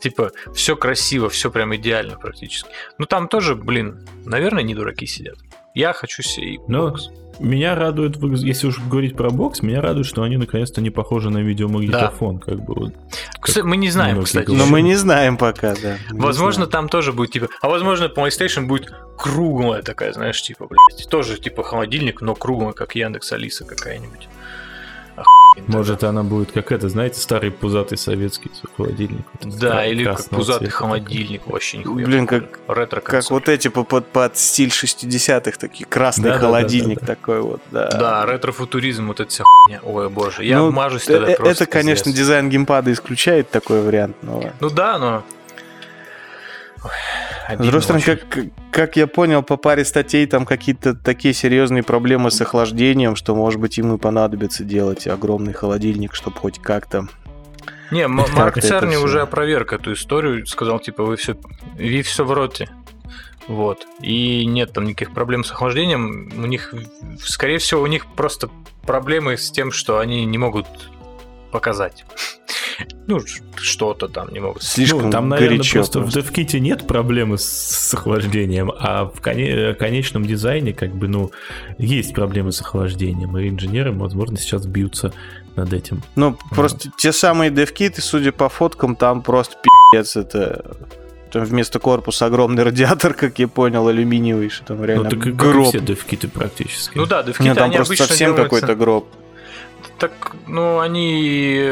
типа все красиво, все прям идеально практически. Ну там тоже, блин, наверное, не дураки сидят. Я хочу себе бокс. Меня радует, если уж говорить про бокс, меня радует, что они наконец-то не похожи на видеомагнитофон, как бы вот. Кстати, мы не знаем, кстати. говорят. Но мы не знаем пока, да. Мы Возможно, там тоже будет типа. А возможно, PlayStation будет круглая такая, знаешь, типа, блядь. Тоже типа холодильник, но круглая, как Яндекс Алиса какая-нибудь. Может, она будет как это, знаете, старый пузатый советский холодильник. вот Да, кра- или как пузатый цвета холодильник вообще нихуя. Блин, как- ретро Как вот эти по- под, под стиль 60-х, такие красный Да-да-да-да-да. холодильник такой вот, да. Да, ретро-футуризм, вот эта вся хуйня. Ой, боже, я Ну, мажусь Э, тогда э, просто. Это, конечно, пиздец. дизайн геймпада исключает такой вариант, но... Ну да, но... Ой, С обидно другой стороны, как, как я понял, по паре статей там какие-то такие серьезные проблемы с охлаждением, что, может быть, им и понадобится делать огромный холодильник, чтобы хоть как-то... Не, Марк Церни уже опроверг эту историю, сказал, типа, вы все, вы все в роте. Вот. И нет там никаких проблем с охлаждением. У них, скорее всего, у них просто проблемы с тем, что они не могут показать. Ну, что-то там не могут. Слишком ну, там, наверное, горячо просто, просто. в DevKit нет проблемы с, с охлаждением, а в коне- конечном дизайне, как бы, ну, есть проблемы с охлаждением, и инженеры, возможно, сейчас бьются над этим. Ну, просто те самые девкиты, судя по фоткам, там просто пи***ц, это... Там вместо корпуса огромный радиатор, как я понял, алюминиевый, что там реально ну, так и как гроб. все DevKit практически. Ну да, Нет, девкиты, там они просто совсем делаются- какой-то гроб. Так, ну, они...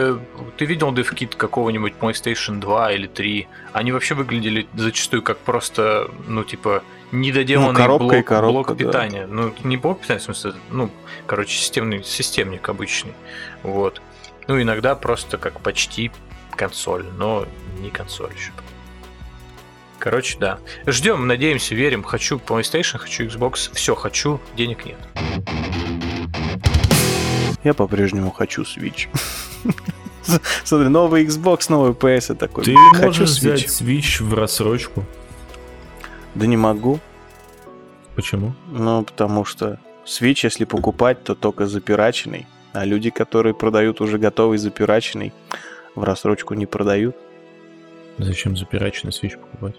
Ты видел девкит какого-нибудь PlayStation 2 или 3? Они вообще выглядели зачастую как просто, ну, типа, недоделанный Ну, коробка и блок, коробка, блок да. питания. Ну, не блок питания, в смысле, ну, короче, системный, системник обычный. Вот. Ну, иногда просто как почти консоль, но не консоль еще. Короче, да. Ждем, надеемся, верим. Хочу PlayStation, хочу Xbox. Все хочу, денег нет. Я по-прежнему хочу Switch. (laughs) Смотри, новый Xbox, новый PS, я такой. Ты хочу можешь Switch. взять Switch в рассрочку. Да не могу. Почему? Ну, потому что Switch, если покупать, то только запираченный. А люди, которые продают уже готовый запираченный, в рассрочку не продают. Зачем запирачный Switch покупать?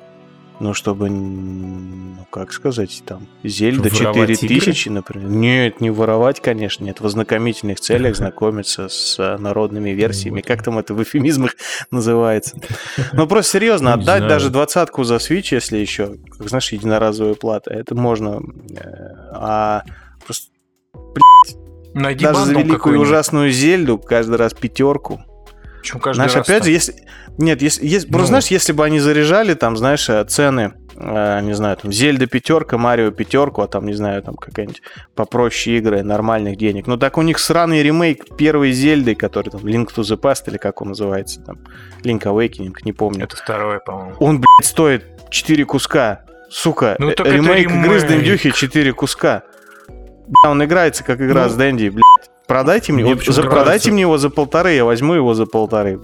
Ну, чтобы, ну, как сказать, там, Зельда воровать 4000, например. Нет, не воровать, конечно, нет. В ознакомительных целях (laughs) знакомиться с э, народными версиями. Вот. Как там это в эфемизмах (laughs) называется? (laughs) Ну, просто серьезно, Ну, отдать даже двадцатку за Switch, если еще, как знаешь, единоразовая плата, это можно. э, А просто Найди даже за великую ужасную Зельду каждый раз пятерку. Причем каждый Знаешь, раз опять там. же, если... Нет, если, если- Ну. просто знаешь, если бы они заряжали там, знаешь, э, цены, э, не знаю, там, Зельда пятерка, Марио пятерку, а там, не знаю, там какая-нибудь попроще игры нормальных денег. Ну так у них сраный ремейк первой Зельды, который там Link to the Past, или как он называется, там, Link Awakening, не помню. Это второе, по-моему. Он, блядь, стоит 4 куска. Сука, Ну э, так это ремейк игры с ремейк. Дендюхи 4 куска. Бля, он играется как игра Ну. с Дэнди, блядь. Продайте мне, Мне вот за, продайте мне его за полторы, я возьму его за полторы.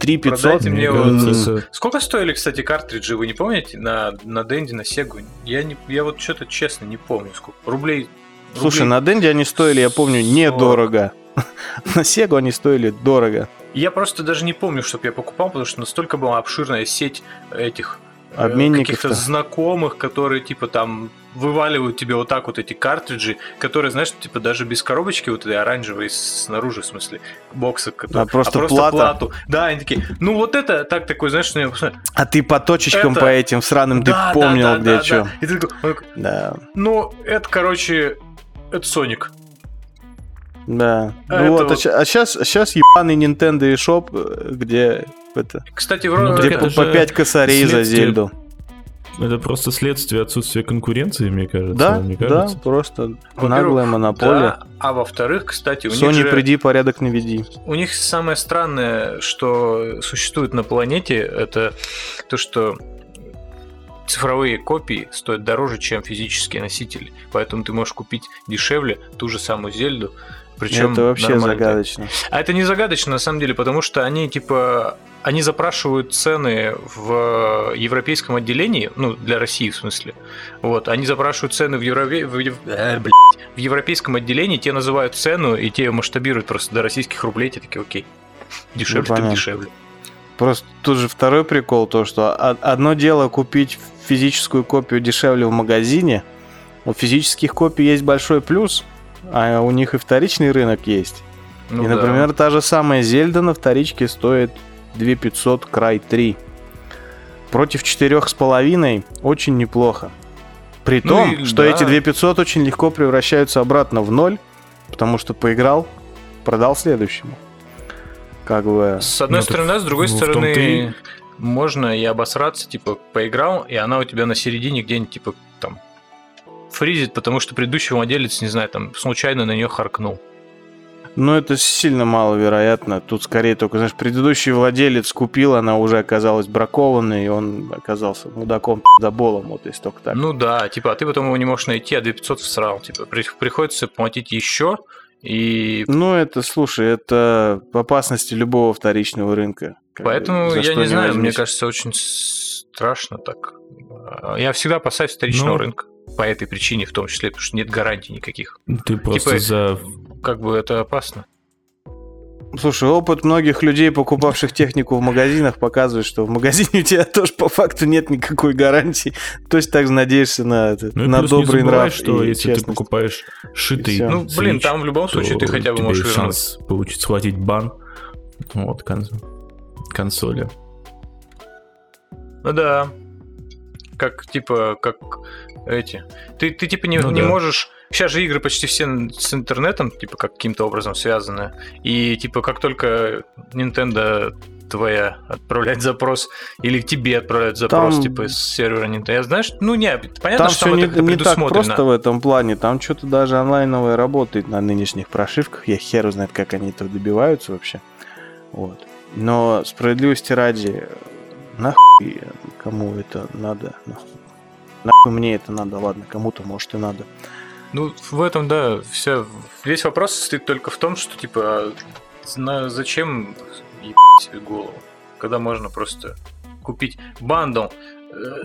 Три пятьсот. Продайте мне его за- Сколько стоили, кстати, картриджи, вы не помните? На, на Денди, на Сегу? Я, не, я вот что-то честно не помню, сколько. Рублей... Слушай, рублей- на Денде они стоили, я помню, недорого. (laughs) На Сегу они стоили дорого. Я просто даже не помню, чтобы я покупал, потому что настолько была обширная сеть этих. Каких-то знакомых, которые типа там вываливают тебе вот так вот эти картриджи, которые, знаешь, типа даже без коробочки вот этой оранжевой снаружи, в смысле, бокса, который, А просто плата? плату. Да, они такие, ну вот это так такой, знаешь, что я посмотрю, А ты по точечкам Это- по этим сраным ты да, да, помнил, да, где да, что. да. И ты такой, Да, ну, это, короче, это Соник. да. А Ну вот, вот- а сейчас, сейчас ебаный Nintendo eShop, э, где это, Кстати, Ну, вроде... где это по, по же 5 косарей за следствие Зельду. Это просто следствие отсутствия конкуренции, мне кажется. Да, мне да, кажется. просто Во-первых, наглая монополия. Да, а во-вторых, кстати, у них Sony, же... приди, порядок наведи. У них самое странное, что существует на планете, это то, что цифровые копии стоят дороже, чем физические носители. Поэтому ты можешь купить дешевле ту же самую Зельду. Причем это вообще нормально. загадочно. А это не загадочно на самом деле, потому что они типа они запрашивают цены в европейском отделении, ну для России в смысле. Вот, они запрашивают цены в, Европе... в, ев- э, в европейском отделении, те называют цену и те масштабируют просто до российских рублей, те такие, окей, дешевле, Ну, так дешевле. Просто тут же второй прикол, то что одно дело купить физическую копию дешевле в магазине, у физических копий есть большой плюс, а у них и вторичный рынок есть. Ну и, да. например, та же самая Зельда на вторичке стоит 2500 край 3. Против 4,5 очень неплохо. При Ну том, и что да. эти 2500 очень легко превращаются обратно в ноль, потому что поиграл, продал следующему. Как бы... С одной Ну, так стороны, а с другой том-то стороны, и- можно и обосраться, типа, поиграл, и она у тебя на середине где-нибудь, типа, фризит, потому что предыдущий владелец, не знаю, там, случайно на нее харкнул. Ну, это сильно маловероятно. Тут скорее только, знаешь, предыдущий владелец купил, она уже оказалась бракованной, и он оказался мудаком заболом, вот если только так. Ну да, типа, а ты потом его не можешь найти, а 2500 всрал. Типа, при- приходится платить еще, и Ну, это, слушай, это опасности любого вторичного рынка. Поэтому я что не знаю, мне возьмись. кажется, очень страшно так. Я всегда опасаюсь вторичного Ну. рынка. По этой причине в том числе, потому что нет гарантий никаких. Ты просто Типа- за... Как бы это опасно. Слушай, опыт многих людей, покупавших технику в магазинах, показывает, что в магазине (laughs) у тебя тоже по факту нет никакой гарантии. То есть так надеешься на, это, Ну на плюс не добрый забывай, нрав что и если ты честность. покупаешь шитый. Ну, блин, там в любом случае ты хотя бы можешь вернуть. шанс получить, схватить бан вот, кон- консоли. Ну да. Как, типа, как эти. Ты, ты типа, не, Ну не да. можешь... Сейчас же игры почти все с интернетом, типа, как каким-то образом связаны. И, типа, как только Nintendo твоя отправляет запрос, или тебе отправляют запрос, Там- типа, с сервера Nintendo. Я знаешь, ну, не, понятно, Там что там не, это не так просто в этом плане. Там что-то даже онлайновое работает на нынешних прошивках. Я хер знает, как они этого добиваются вообще. Вот. Но справедливости ради, нахуй кому это надо? Нахуй, нахуй мне это надо? Ладно, кому-то может и надо. Ну, в этом, да, все, весь вопрос состоит только в том, что, типа, зна- зачем ебать себе голову, когда можно просто купить бандл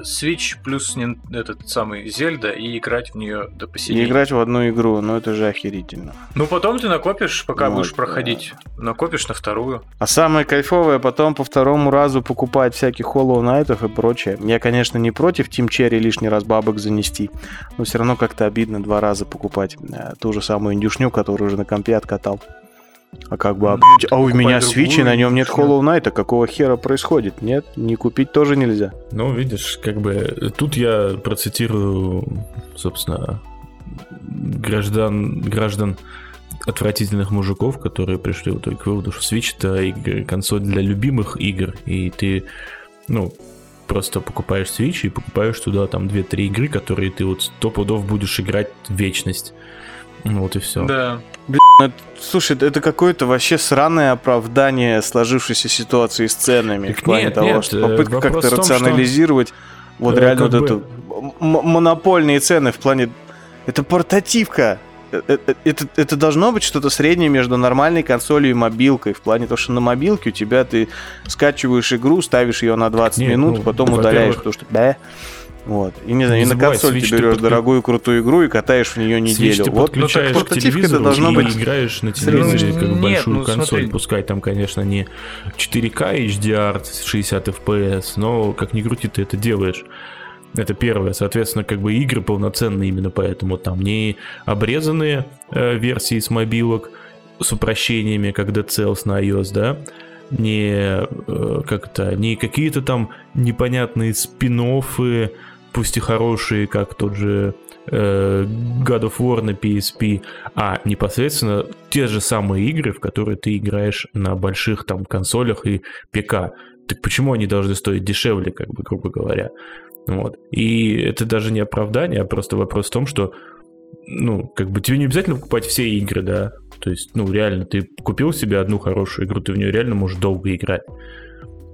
Switch плюс этот самый Зельда и играть в нее до И посинения. играть в одну игру, ну это же охерительно. Ну, потом ты накопишь, пока Ну, будешь да. проходить. Накопишь на вторую. А самое кайфовое потом по второму разу покупать всяких Hollow Knight'ов и прочее. Я, конечно, не против Team Cherry лишний раз бабок занести, но все равно как-то обидно два раза покупать э, ту же самую индюшню, которую уже на компе откатал. А как бы, а, Ну, а у меня Switch, и на нем нет. Hollow Knight, какого хера происходит? Нет, не купить тоже нельзя. Ну, видишь, как бы тут я процитирую, собственно, граждан, граждан отвратительных мужиков, которые пришли вот к выводу, что Switch это консоль для любимых игр, и ты, ну, просто покупаешь Switch и покупаешь туда там 2-3 игры, которые ты вот сто пудов будешь играть в вечность. Ну, Вот и все. Да. Ну, это- слушай, это- это какое-то вообще сраное оправдание сложившейся ситуации с ценами. Так в плане нет, того, нет, что э, попытка как-то том, что, рационализировать вот э, реально как вот бы- это м- монопольные цены в плане... Это портативка. э, э, это, это должно быть что-то среднее между нормальной консолью и мобилкой. В плане того, что на мобилке у тебя ты скачиваешь игру, ставишь ее на 20 Нет, минут, ну, потом удаляешь, потому что да. Вот. И не знаю, и на Switch ты берешь подклю- дорогую крутую игру и катаешь в нее Switch неделю. ты вот ну, так подключаешь к портативка это телевизору должно и быть. играешь на телевизоре как Нет, большую ну, консоль. смотри. Пускай там, конечно, не 4К HDR 60 FPS, но как ни крути, ты это делаешь. Это первое. Соответственно, как бы игры полноценные именно поэтому там не обрезанные э, версии с мобилок с упрощениями, как Dead Cells на iOS, да, не э, как-то, не какие-то там непонятные спин пусть и хорошие, как тот же э, God of War на PSP, а непосредственно те же самые игры, в которые ты играешь на больших там консолях и ПК. Так почему они должны стоить дешевле, как бы, грубо говоря? Вот. И это даже не оправдание, а просто вопрос в том, что ну, как бы тебе не обязательно покупать все игры, да. То есть, ну, реально, ты купил себе одну хорошую игру, ты в нее реально можешь долго играть.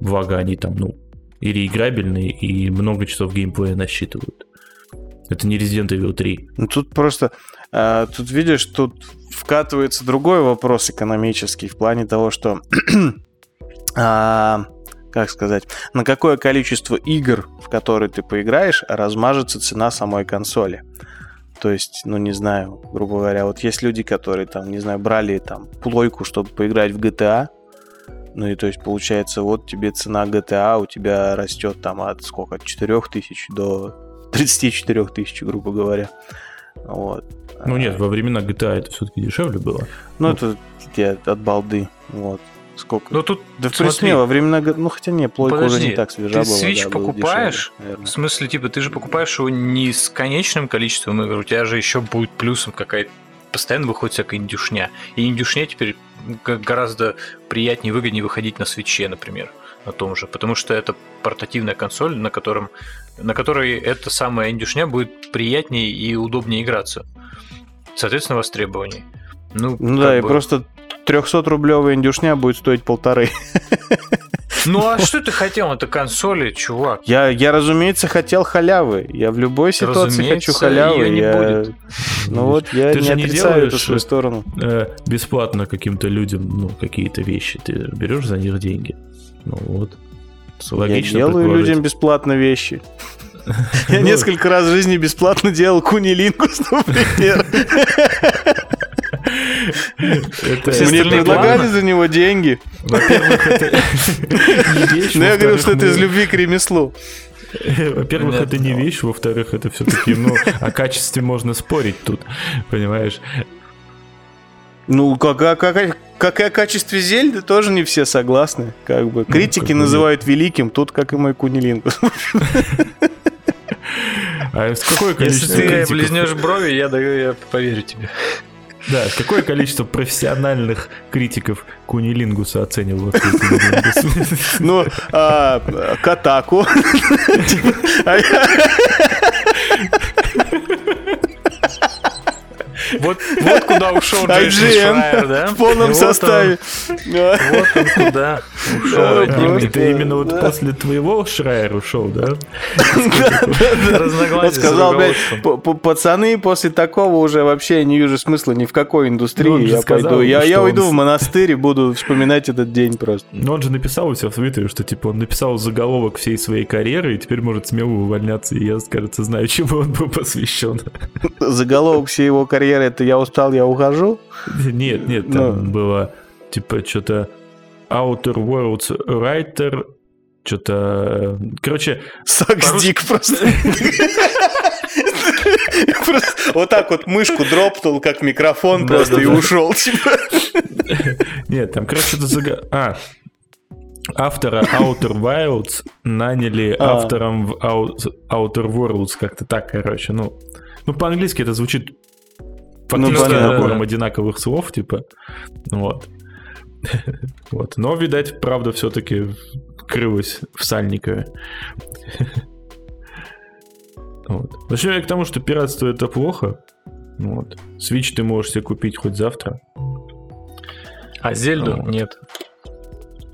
Благо, они там, ну, и реиграбельные, и много часов геймплея насчитывают. Это не Resident Evil 3. Ну, тут просто, а, тут видишь, тут вкатывается другой вопрос экономический в плане того, что, (clears throat) а, как сказать, на какое количество игр, в которые ты поиграешь, размажется цена самой консоли. То есть, ну, не знаю, грубо говоря, вот есть люди, которые там, не знаю, брали там плойку, чтобы поиграть в GTA, ну и то есть получается, вот тебе цена GTA у тебя растет там от сколько, от 4 тысяч до 34 тысяч, грубо говоря. Вот. Ну нет, во времена GTA это все-таки дешевле было. Ну, это я от балды. Вот. Сколько? Ну тут, да, в смотри. принципе, не, во времена... Ну, хотя не, плойка уже Подожди, не так свежа ты была. Switch да, покупаешь? дешевле, в смысле, типа, ты же покупаешь его не с конечным количеством игр, у тебя же еще будет плюсом какая-то постоянно выходит всякая индюшня. И индюшня теперь гораздо приятнее и выгоднее выходить на свече, например, на том же. Потому что это портативная консоль, на, котором, на которой эта самая индюшня будет приятнее и удобнее играться. Соответственно, востребованней. Ну, Ну да, и бы- просто 300-рублевая индюшня будет стоить полторы. (laughs) Ну а что ты хотел? Это консоли, чувак. Я, я, разумеется, хотел халявы. Я в любой ситуации Разумеется, хочу халявы. её не я... будет. Ну вот, я Ты не же не отрицаю эту свою сторону. Э, бесплатно каким-то людям, ну, какие-то вещи. Ты берешь за них деньги. Ну вот. Логично я делаю людям бесплатно вещи. (laughs) Я Ну, несколько раз в жизни бесплатно делал кунилингус, (laughs) например. Мне предлагали за него деньги. Во-первых, это не (laughs) вещь, Но я говорил, во-вторых, что это из любви к ремеслу. Во-первых, это не ну. вещь, во-вторых, это все-таки, ну, о качестве можно спорить тут, понимаешь? Ну, как, как, как, как и о качестве Зельды тоже не все согласны. Как бы. Критики как бы называют великим, тут как и мой кунилингус. А с какое Если количество ты критиков- близнешь брови, я поверю тебе. Да, какое количество профессиональных критиков Кунилингуса оценивало? Ну, а, Катаку. (laughs) А я- Вот, вот куда ушел Джейсон Шрайер, да? в полном Вот он, составе. Вот он куда ушел, Да, Это именно вот после твоего Шрайер ушел, да? С сказал, блядь, пацаны, после такого уже вообще не вижу смысла ни в какой Ну, индустрии. он же Я пойду, я, он уйду в монастырь и буду вспоминать этот день просто. Но он же написал у себя в Твиттере, что типа он написал заголовок всей своей карьеры и теперь может смело увольняться. И я, кажется, знаю, чему он был посвящен. Заголовок всей его карьеры это «Я устал, я ухожу». Нет, нет, Ну. там было типа что-то Outer Worlds Writer, что-то... Короче, Саксдик просто. Просто Вот так вот мышку дропнул, как микрофон просто и ушел. типа. нет, там, короче, это. А, автора Outer Wilds наняли А. автором в Out- Outer Worlds, как-то так, короче, ну... Ну, по-английски это звучит фактически понятно, набором одинаковых слов, типа, вот. (laughs) Вот, но, видать, правда все-таки крылась в Сальникове. (laughs) Вот. Вообще, я к тому, что пиратство это плохо. Вот. Switch ты можешь себе купить хоть завтра. А Зельду Вот. нет.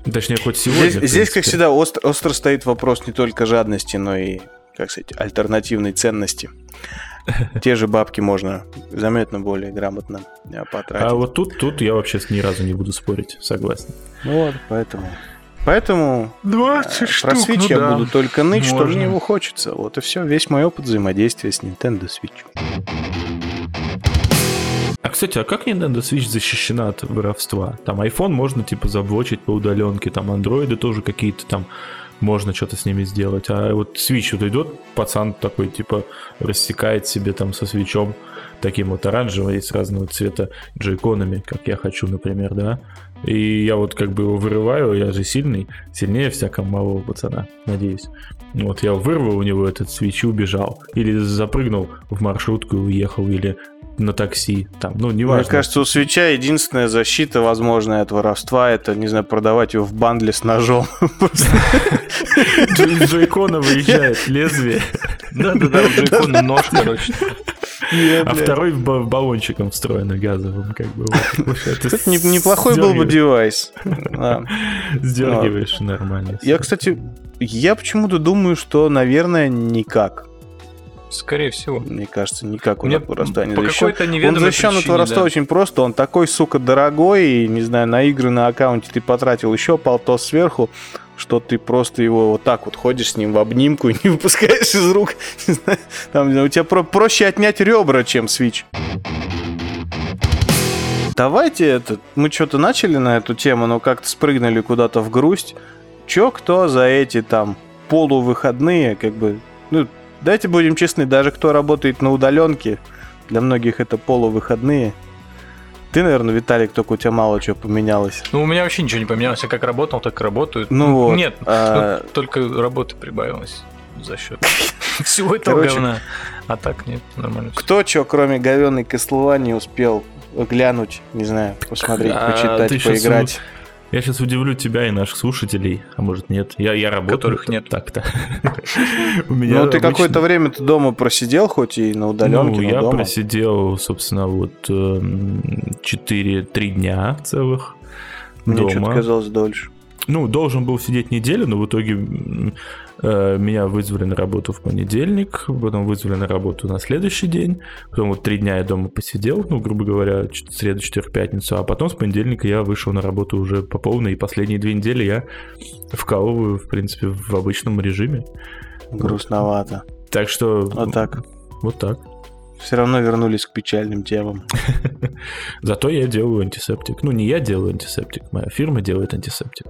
Точнее, хоть сегодня. Здесь, здесь, как всегда, остро, остро стоит вопрос не только жадности, но и, как сказать, альтернативной ценности. (laughs) те же бабки можно заметно более грамотно э, потратить. А вот тут, тут я вообще ни разу не буду спорить, согласен. Ну вот, поэтому... Поэтому 20 э, штук, про Switch ну я да. буду только ныть, что можно. мне его хочется. Вот и все, весь мой опыт взаимодействия с Nintendo Switch. А, кстати, а как Nintendo Switch защищена от воровства? Там iPhone можно, типа, заблочить по удаленке, там андроиды тоже какие-то там можно что-то с ними сделать. А вот Switch вот идет, пацан такой, типа, рассекает себе там со свечом таким вот оранжевым и с разного цвета джейконами, как я хочу, например, да. И я вот как бы его вырываю, я же сильный, сильнее всякого малого пацана, надеюсь. Вот я вырвал у него этот свич и убежал. Или запрыгнул в маршрутку и уехал, или на такси, там, ну, неважно. Мне кажется, у свеча единственная защита возможная от воровства это, не знаю, продавать его в бандле с ножом. Из Джойкона выезжает лезвие, Да-да-да, у Джейкона нож, короче. а второй в ба- в баллончиком встроенный газовым, как бы. это не- неплохой был бы девайс. Сдергиваешь нормально. Я, кстати, я почему-то думаю, что, наверное, никак. Скорее всего. Мне кажется, никак он Мне от воровства не по защищен. какой-то Он защищен от причине, воровства да. очень просто. Он такой, сука, дорогой, и, не знаю, на игры на аккаунте ты потратил еще полтос сверху, что ты просто его вот так вот ходишь с ним в обнимку и (laughs) не выпускаешь из рук. (laughs) Не Там, не у тебя про- проще отнять ребра, чем Switch. Давайте это, мы что-то начали на эту тему, но как-то спрыгнули куда-то в грусть. Чё кто за эти там полувыходные, как бы, ну, давайте будем честны, даже кто работает на удаленке, для многих это полувыходные. Ты, наверное, Виталик, только у тебя мало чего поменялось. Ну, у меня вообще ничего не поменялось. Я как работал, так и работаю. Ну вот. Нет, а, ну, только работы прибавилось за счет (laughs) всего этого Короче. говна. А так нет, нормально. кто что, кроме говенной Castlevania, успел глянуть, не знаю, посмотреть, А, почитать, поиграть? Я сейчас удивлю тебя и наших слушателей, а может нет. Я, я работаю. Которых нет. Так-то. (laughs) У меня Ну, ты обычно- какое-то время ты дома просидел, хоть и на удаленке, Ну, но я дома. просидел, собственно, вот 4-3 дня целых Мне дома. что-то казалось дольше. Ну, должен был сидеть неделю, но в итоге э, меня вызвали на работу в понедельник, потом вызвали на работу на следующий день, потом вот три дня я дома посидел, ну, грубо говоря, среду, четверг, пятницу, а потом с понедельника я вышел на работу уже по полной, и последние две недели я вкалываю, в принципе, в обычном режиме. Грустновато. Так что Вот так. вот так. Все равно вернулись к печальным темам. (laughs) Зато я делаю антисептик. Ну, не я делаю антисептик, моя фирма делает антисептик.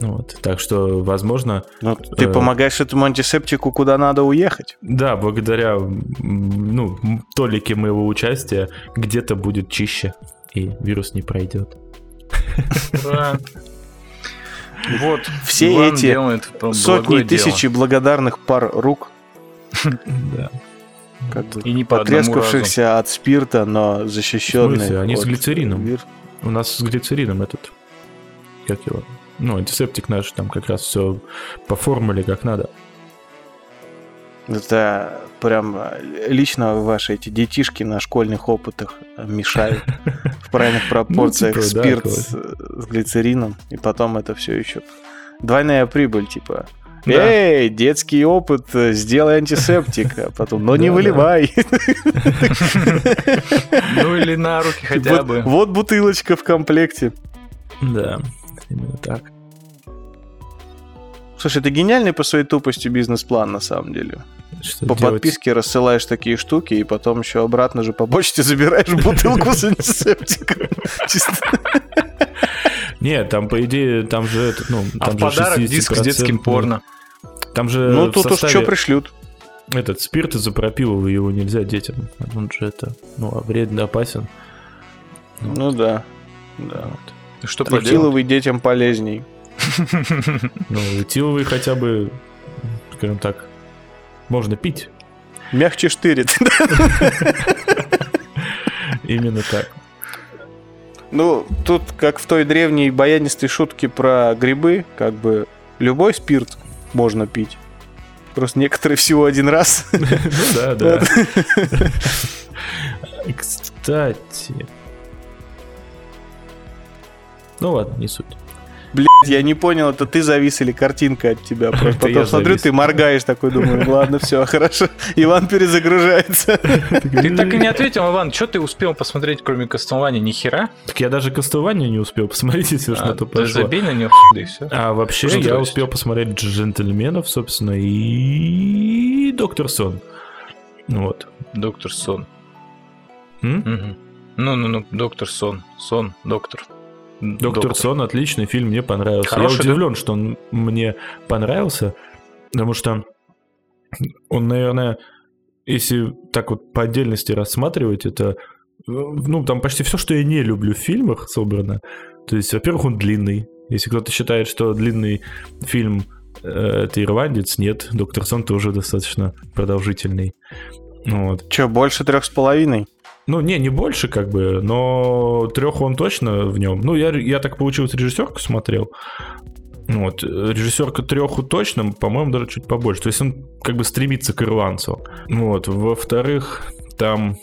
Ну Вот. Так что, возможно, Ну, ты Э. помогаешь этому антисептику, куда надо уехать. Да, благодаря ну, толике моего участия где-то будет чище, и вирус не пройдет. Вот. (laughs) Все эти Сотни тысячи благодарных пар рук, (laughs) Да. Как бы. И не по потрескавшихся от спирта, но защищенные. В смысле? Они с от глицерином. вир- У нас с глицерином этот, как его, ну, антисептик наш, там как раз все по формуле как надо. Это прям лично ваши эти детишки на школьных опытах мешают (laughs) в правильных пропорциях типа, спирт с, с глицерином, и потом это все еще двойная прибыль, типа. Да. Эй, детский опыт, э, сделай антисептик, а потом, но не выливай. Ну или на руки хотя бы. Вот бутылочка в комплекте. Да, именно так. Слушай, это гениальный по своей тупости бизнес-план, на самом деле. Что По делать? подписке рассылаешь такие штуки, и потом еще обратно же по почте забираешь бутылку с антисептиком. Нет, там, по идее, там же, это, ну, А там в же подарок диск с 60%, детским порно. Там же Ну, тут уж составе- что пришлют. этот спирт изопропиловый, его нельзя детям. Он же это, ну, вредно, опасен. Ну да. Да. Ты Что? Тротиловый детям полезней. (laughs) Ну, этиловый хотя бы, скажем так, можно пить. Мягче штырит. (laughs) Именно так. Ну, тут, как в той древней баянистой шутке про грибы, как бы любой спирт можно пить. Просто некоторые всего один раз. (laughs) Ну да, да. (laughs) Кстати. Ну ладно, не суть. Я не понял, это ты завис или картинка от тебя. (laughs) Потом смотрю, ты моргаешь такой, думаю, ладно, все, хорошо. (laughs) Иван перезагружается. (laughs) Ты так и не ответил, Иван, что ты успел посмотреть, кроме Кастелвания, ни хера? Так я даже кастование не успел посмотреть, если уж А, пошло. забей на него, и все. А вообще я успел посмотреть «Джентльменов», собственно, и «Доктор Сон». Вот. Доктор Сон. Ну-ну-ну, доктор Сон. Сон, доктор. Доктор Сон отличный фильм, мне понравился. Хороший, я да? удивлен, что он мне понравился, потому что он, наверное, если так вот по отдельности рассматривать, это ну, там почти все, что я не люблю в фильмах собрано. То есть, во-первых, он длинный. Если кто-то считает, что длинный фильм э, это ирландец, нет, Доктор Сон тоже достаточно продолжительный. Вот. Че, больше трех с половиной? Ну, не, не больше, как бы, но трех он точно в нем. Ну, я, я так получилось режиссерку смотрел. Вот, режиссерка треху точно, по-моему, даже чуть побольше. То есть он как бы стремится к ирландцу. Вот, во-вторых, там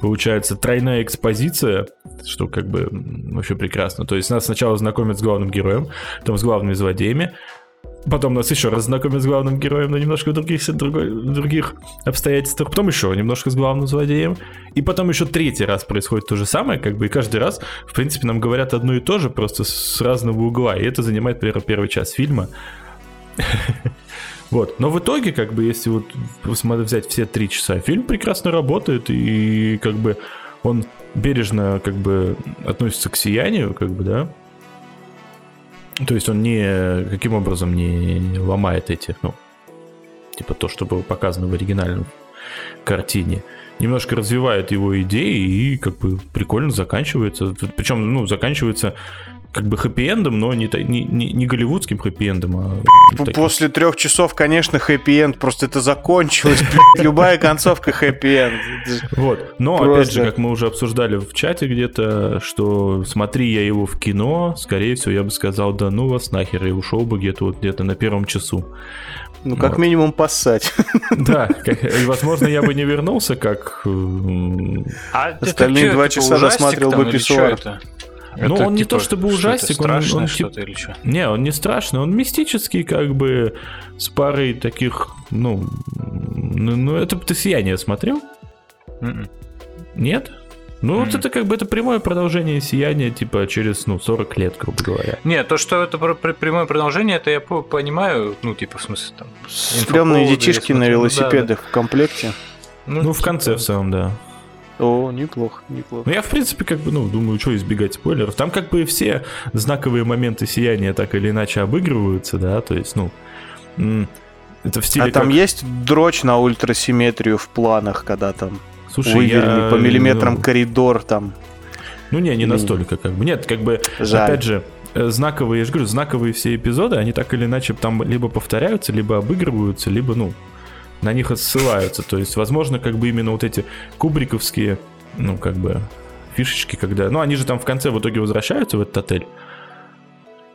получается тройная экспозиция, что как бы вообще прекрасно. То есть нас сначала знакомят с главным героем, потом с главными злодеями, Потом нас еще раз знакомят с главным героем на немножко других, си- другой- других обстоятельствах. Потом еще немножко с главным злодеем. И потом еще третий раз происходит то же самое, как бы, и каждый раз, в принципе, нам говорят одно и то же, просто с разного угла. И это занимает, например, первый час фильма. (laughs) Вот. Но в итоге, как бы, если вот взять все три часа, фильм прекрасно работает, и как бы он бережно как бы относится к сиянию, как бы, да. То есть он не каким образом не ломает эти, ну, типа то, что было показано в оригинальном картине. Немножко развивает его идеи и как бы прикольно заканчивается. Причем, ну, заканчивается как бы хэппи-эндом, но не, не, не, не голливудским хэппи-эндом, а таким. После трех часов, конечно, хэппи-энд, просто это закончилось. (laughs) блядь, Любая концовка хэппи-энд. Вот. Но, опять же, как мы уже обсуждали в чате где-то, что смотри я его в кино, скорее всего, я бы сказал, да ну вас нахер, и ушел бы где-то вот где-то на первом часу. Ну, как Вот. минимум, поссать. (laughs) Да, как- и, возможно, я бы не вернулся, как... А Остальные два типа часа ужастик досматривал бы писсуар. Это? Ну, Это он не типа, то чтобы что это, ужастик, он- он тип- что-то или что? Не, он не страшный, он мистический, как бы, с парой таких, ну... Ну, ну, это ты «Сияние» смотрел? Мгм. Нет? Ну, вот Мгм. это как бы это прямое продолжение «Сияния», типа, через, ну, 40 лет, грубо говоря. Не, то, что это про- про- прямое продолжение, это я по- понимаю, ну, типа, в смысле, там... Стрёмные детишки на смотрю, ну, да, велосипедах в комплекте. да. Ну, в типа, конце в самом, да. О, неплохо, неплохо. Ну, я, в принципе, как бы, ну, думаю, что избегать спойлеров. Там как бы все знаковые моменты сияния так или иначе обыгрываются, да, то есть, ну, это в стиле А там как- есть дрочь на ультрасимметрию в планах, когда там Слушай, выверни я, по миллиметрам ну, коридор там. Ну, не, не настолько, как бы. Нет, как бы, Жаль. опять же, э, знаковые, я же говорю, знаковые все эпизоды, они так или иначе там либо повторяются, либо обыгрываются, либо, ну, на них отсылаются. То есть, возможно, как бы именно вот эти кубриковские, ну, как бы, фишечки, когда... Ну, они же там в конце в итоге возвращаются в этот отель.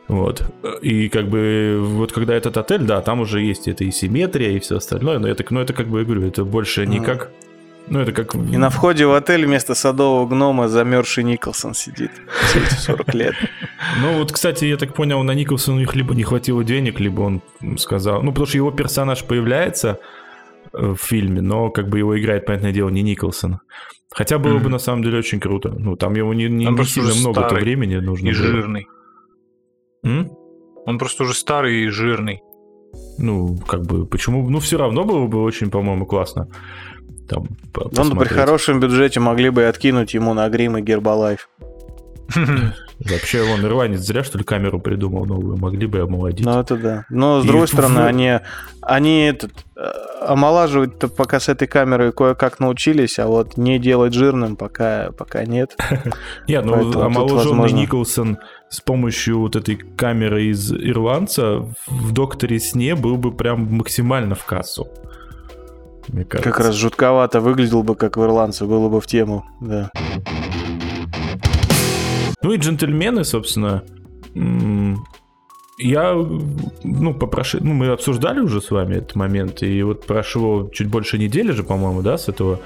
Вот. И как бы вот когда этот отель, да, там уже есть это и симметрия, и все остальное, но это, ну, это как бы, я говорю, это больше не как... Ну, это как... И на входе в отель вместо садового гнома замерзший Николсон сидит. Все эти 40 лет. Ну вот, кстати, я так понял, на Николсона у них либо не хватило денег, либо он сказал... Ну, потому что его персонаж появляется в фильме, но как бы его играет, понятное дело, не Николсон. Хотя было бы Мгм. на самом деле очень круто. Ну, там его не, не, Он не сильно уже много-то старый времени нужно И было. жирный. М? Он просто уже старый и жирный. Ну, как бы, почему... Ну, все равно было бы очень, по-моему, классно. Там, по- Он при посмотреть. хорошем бюджете могли бы и откинуть ему на грим и гербалайф. (laughs) Вообще, вон, ирландец зря, что ли, камеру придумал новую. Могли бы омолодить. Ну, это да. Но, с И другой в- стороны, они, они этот, э, омолаживать-то пока с этой камерой кое-как научились, а вот не делать жирным пока, пока нет. (laughs) Нет, ну омоложенный Николсон с помощью вот этой камеры из ирландца в «Докторе сне» был бы прям максимально в кассу. Мне кажется. Как раз жутковато выглядел бы, как в ирландце, было бы в тему. Да. Ну и джентльмены, собственно, я, ну, попрошу, ну, мы обсуждали уже с вами этот момент, и вот прошло чуть больше недели же, по-моему, да, с этого.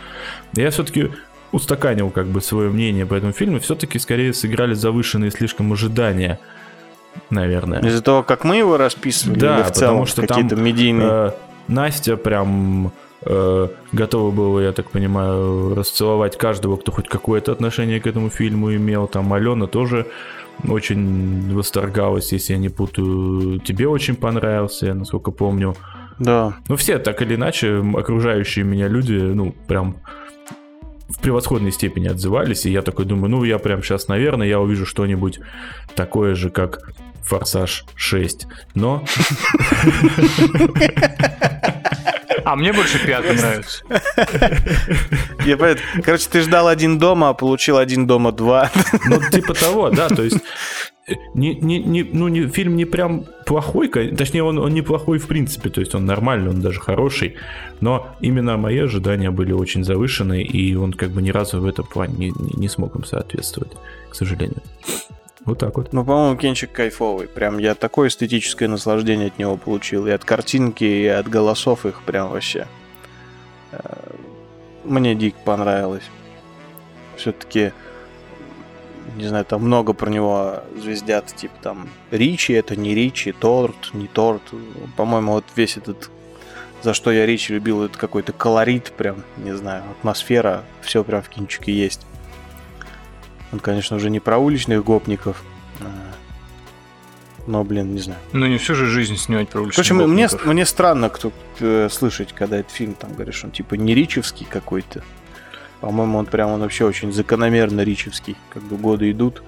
Я все-таки устаканил как бы свое мнение по этому фильму, все-таки скорее сыграли завышенные слишком ожидания наверное. Из-за того, как мы его расписывали, Да, в целом потому что там, какие-то медийные... Э, Настя прям готова была, я так понимаю, расцеловать каждого, кто хоть какое-то отношение к этому фильму имел. Там Алена тоже очень восторгалась, если я не путаю. Тебе очень понравился, я насколько помню. Да. Ну, все так или иначе, окружающие меня люди, ну, прям в превосходной степени отзывались, и я такой думаю, ну, я прям сейчас, наверное, я увижу что-нибудь такое же, как Форсаж 6. Но (laughs) А мне больше пятый нравится. (laughs) Я Короче, ты ждал один дома, а получил один дома два. (laughs) Ну, типа того, да, то есть э, не, не, не, ну, не, фильм не прям плохой, точнее, он, он неплохой в принципе, то есть он нормальный, он даже хороший, но именно мои ожидания были очень завышены, и он как бы ни разу в этом плане не, не- не смог им соответствовать, к сожалению. Вот так вот. Ну, по-моему, кинчик кайфовый. Прям я такое эстетическое наслаждение от него получил. И от картинки, и от голосов их прям вообще. Э, Мне дико понравилось. Все-таки, не знаю, там много про него звездят, типа там Ричи, это не Ричи, торт, не торт. По-моему, вот весь этот за что я Ричи любил, это какой-то колорит, прям, не знаю, атмосфера, все прям в кинчике есть. Он, конечно, уже не про уличных гопников, а, но, блин, не знаю. Ну не всю же жизнь снимать про уличных Впрочем, мне, мне странно кто, э, слышать, когда этот фильм, там, говоришь, он типа не ричевский какой-то. По-моему, он прям, он вообще очень закономерно ричевский. Как бы годы идут,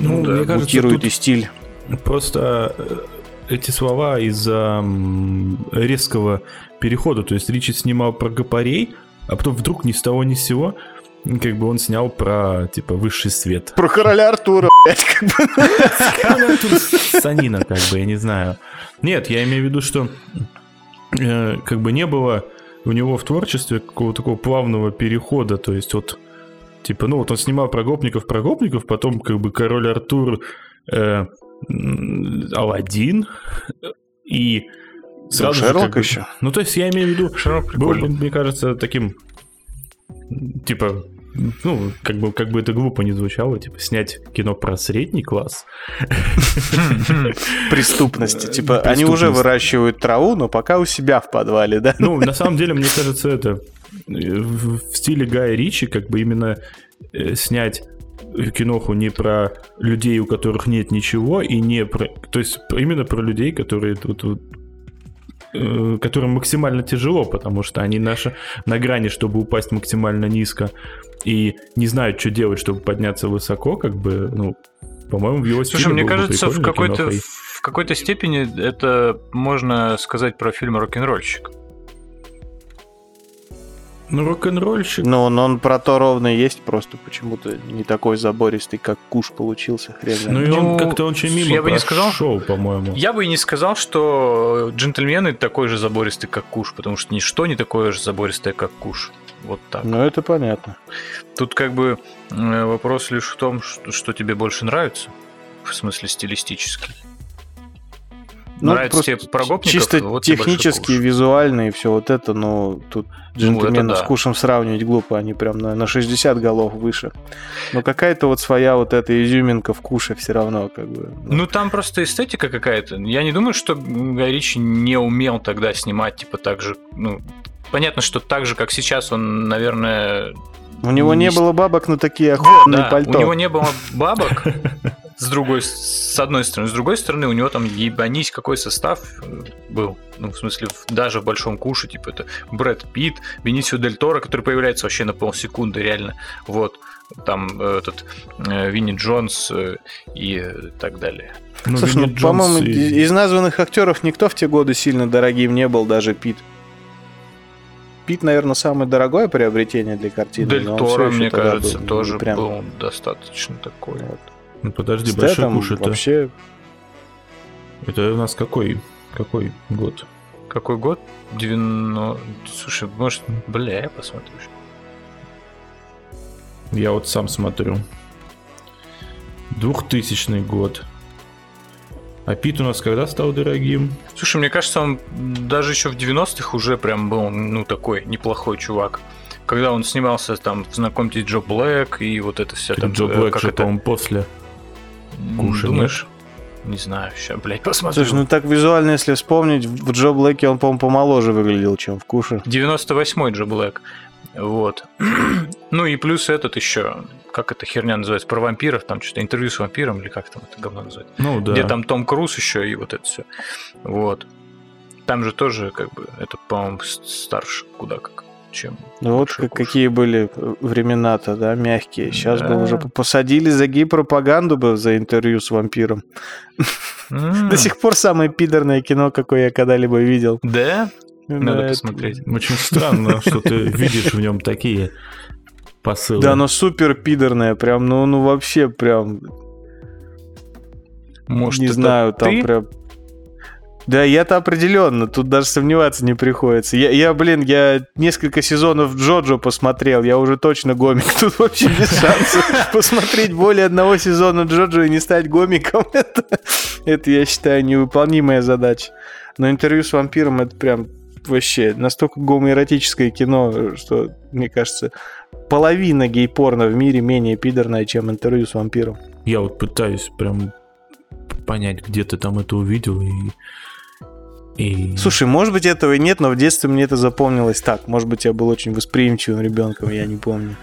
Ну, да, мне кажется, мутирует и стиль. Просто э, эти слова из-за резкого перехода. То есть Ричи снимал про гопарей, а потом вдруг ни с того ни с сего как бы он снял про, типа, высший свет. Про короля Артура, блядь, как бы. Санина, как бы, я не знаю. Нет, я имею в виду, что э, как бы не было у него в творчестве какого-то такого плавного перехода, то есть вот типа, ну вот он снимал про гопников, про гопников, потом как бы король Артур, э, м, Аладдин и сразу же Шерлок как бы- еще. Ну то есть я имею в виду, Шерлок было бы, прикольный. мне кажется, таким типа ну, как бы, как бы это глупо не звучало, типа, снять кино про средний класс, (laughs) Преступности. Типа, они уже выращивают траву, но пока у себя в подвале, да? Ну, на (laughs) самом деле, мне кажется, это э, в стиле Гая Ричи, как бы именно э, снять киноху не про людей, у которых нет ничего, и не про... То есть именно про людей, которые тут... э, которым максимально тяжело, потому что они наши на грани, чтобы упасть максимально низко, и не знают, что делать, чтобы подняться высоко, как бы, ну, по-моему, в его Слушай, стиле мне было бы кажется, в какой-то, кинохой. в какой-то степени это можно сказать про фильм «Рок-н-ролльщик». Ну, рок-н-ролльщик. Но он, он про то ровно и есть, просто почему-то не такой забористый, как куш получился, хрен Ну, и он Ну, как-то очень мимо я бы не сказал. прошел, по-моему. Я бы и не сказал, что «Джентльмены» такой же забористый, как Куш, потому что ничто не такое же забористое, как Куш. Вот так. Ну, это понятно. Тут как бы э, вопрос лишь в том, что, что тебе больше нравится, в смысле стилистически. Ну, Нравится тебе про гопников, Чисто вот технически, визуально и все вот это, ну, тут джентльменов да. с кушем сравнивать глупо, они прям на, на 60 голов выше. Но какая-то вот своя вот эта изюминка в куше все равно, как бы. ну, Ну, там просто эстетика какая-то. Я не думаю, что Гай Ричи не умел тогда снимать, типа, так же, ну, понятно, что так же, как сейчас, он, наверное... у него не есть- было бабок на такие охуенные Да, пальто. у него не было бабок, (laughs) с другой, с одной стороны. С другой стороны, у него там ебанись какой состав э, был. Ну, в смысле, даже в Большом Куше, типа, это Брэд Питт, Бенисио Дель Торо, который появляется вообще на полсекунды, реально. Вот. Там э, этот э, Винни Джонс и так далее. Ну, Слушай, ну, по-моему, и- из названных актеров никто в те годы сильно дорогим не был, даже Пит. Пит, наверное, самое дорогое приобретение для картины. Дель Торо, мне кажется, был тоже прям- был достаточно такой. Вот. Ну, подожди, Большой Стэтхэм Куш это... вообще Это у нас какой? Какой год? Какой год? 90... Слушай, может, бля, я посмотрю. Я вот сам смотрю. 2000 год. А Пит у нас когда стал дорогим? Слушай, мне кажется, он даже еще в 90-х уже прям был, ну, такой неплохой чувак. Когда он снимался там «Знакомьтесь, Джо Блэк» и вот это все там... Джо э, Блэк как же, это? по-моему, после. Куша, Думаешь? Не знаю, сейчас, блядь, (laughs) посмотрю. Слушай, ну так визуально, если вспомнить, в Джо Блэке он, по-моему, помоложе выглядел, чем в Куше. 98-й Джо Блэк. Вот. (clears throat) ну и плюс этот еще, как эта херня называется, про вампиров, там что-то интервью с вампиром, или как там это говно называется. Ну да. Где там Том Круз еще и вот это все. Вот. Там же тоже, как бы, это, по-моему, старше куда как, чем Ну вот как- какие были времена-то, да, мягкие. Сейчас бы Да. уже посадили за гей-пропаганду бы за интервью с вампиром. (laughs) До сих пор самое пидорное кино, какое я когда-либо видел. Да? Надо это- посмотреть. Очень странно, что ты видишь в нем такие посылы. Да, оно супер пидорное, прям, ну, ну вообще прям, Может, не знаю, там ты? прям... Да, я-то определенно, тут даже сомневаться не приходится. Я, я, блин, я несколько сезонов Джоджо посмотрел, я уже точно гомик. (laughs) Тут вообще без шансов посмотреть более одного сезона Джоджо и не стать гомиком. Это, это я считаю, невыполнимая задача. Но интервью с вампиром это прям вообще настолько гомоэротическое кино, что, мне кажется, половина гей-порно в мире менее пидорная, чем интервью с вампиром. Я вот пытаюсь прям понять, где ты там это увидел и... и... Слушай, может быть, этого и нет, но в детстве мне это запомнилось так. Может быть, я был очень восприимчивым ребенком, я не помню.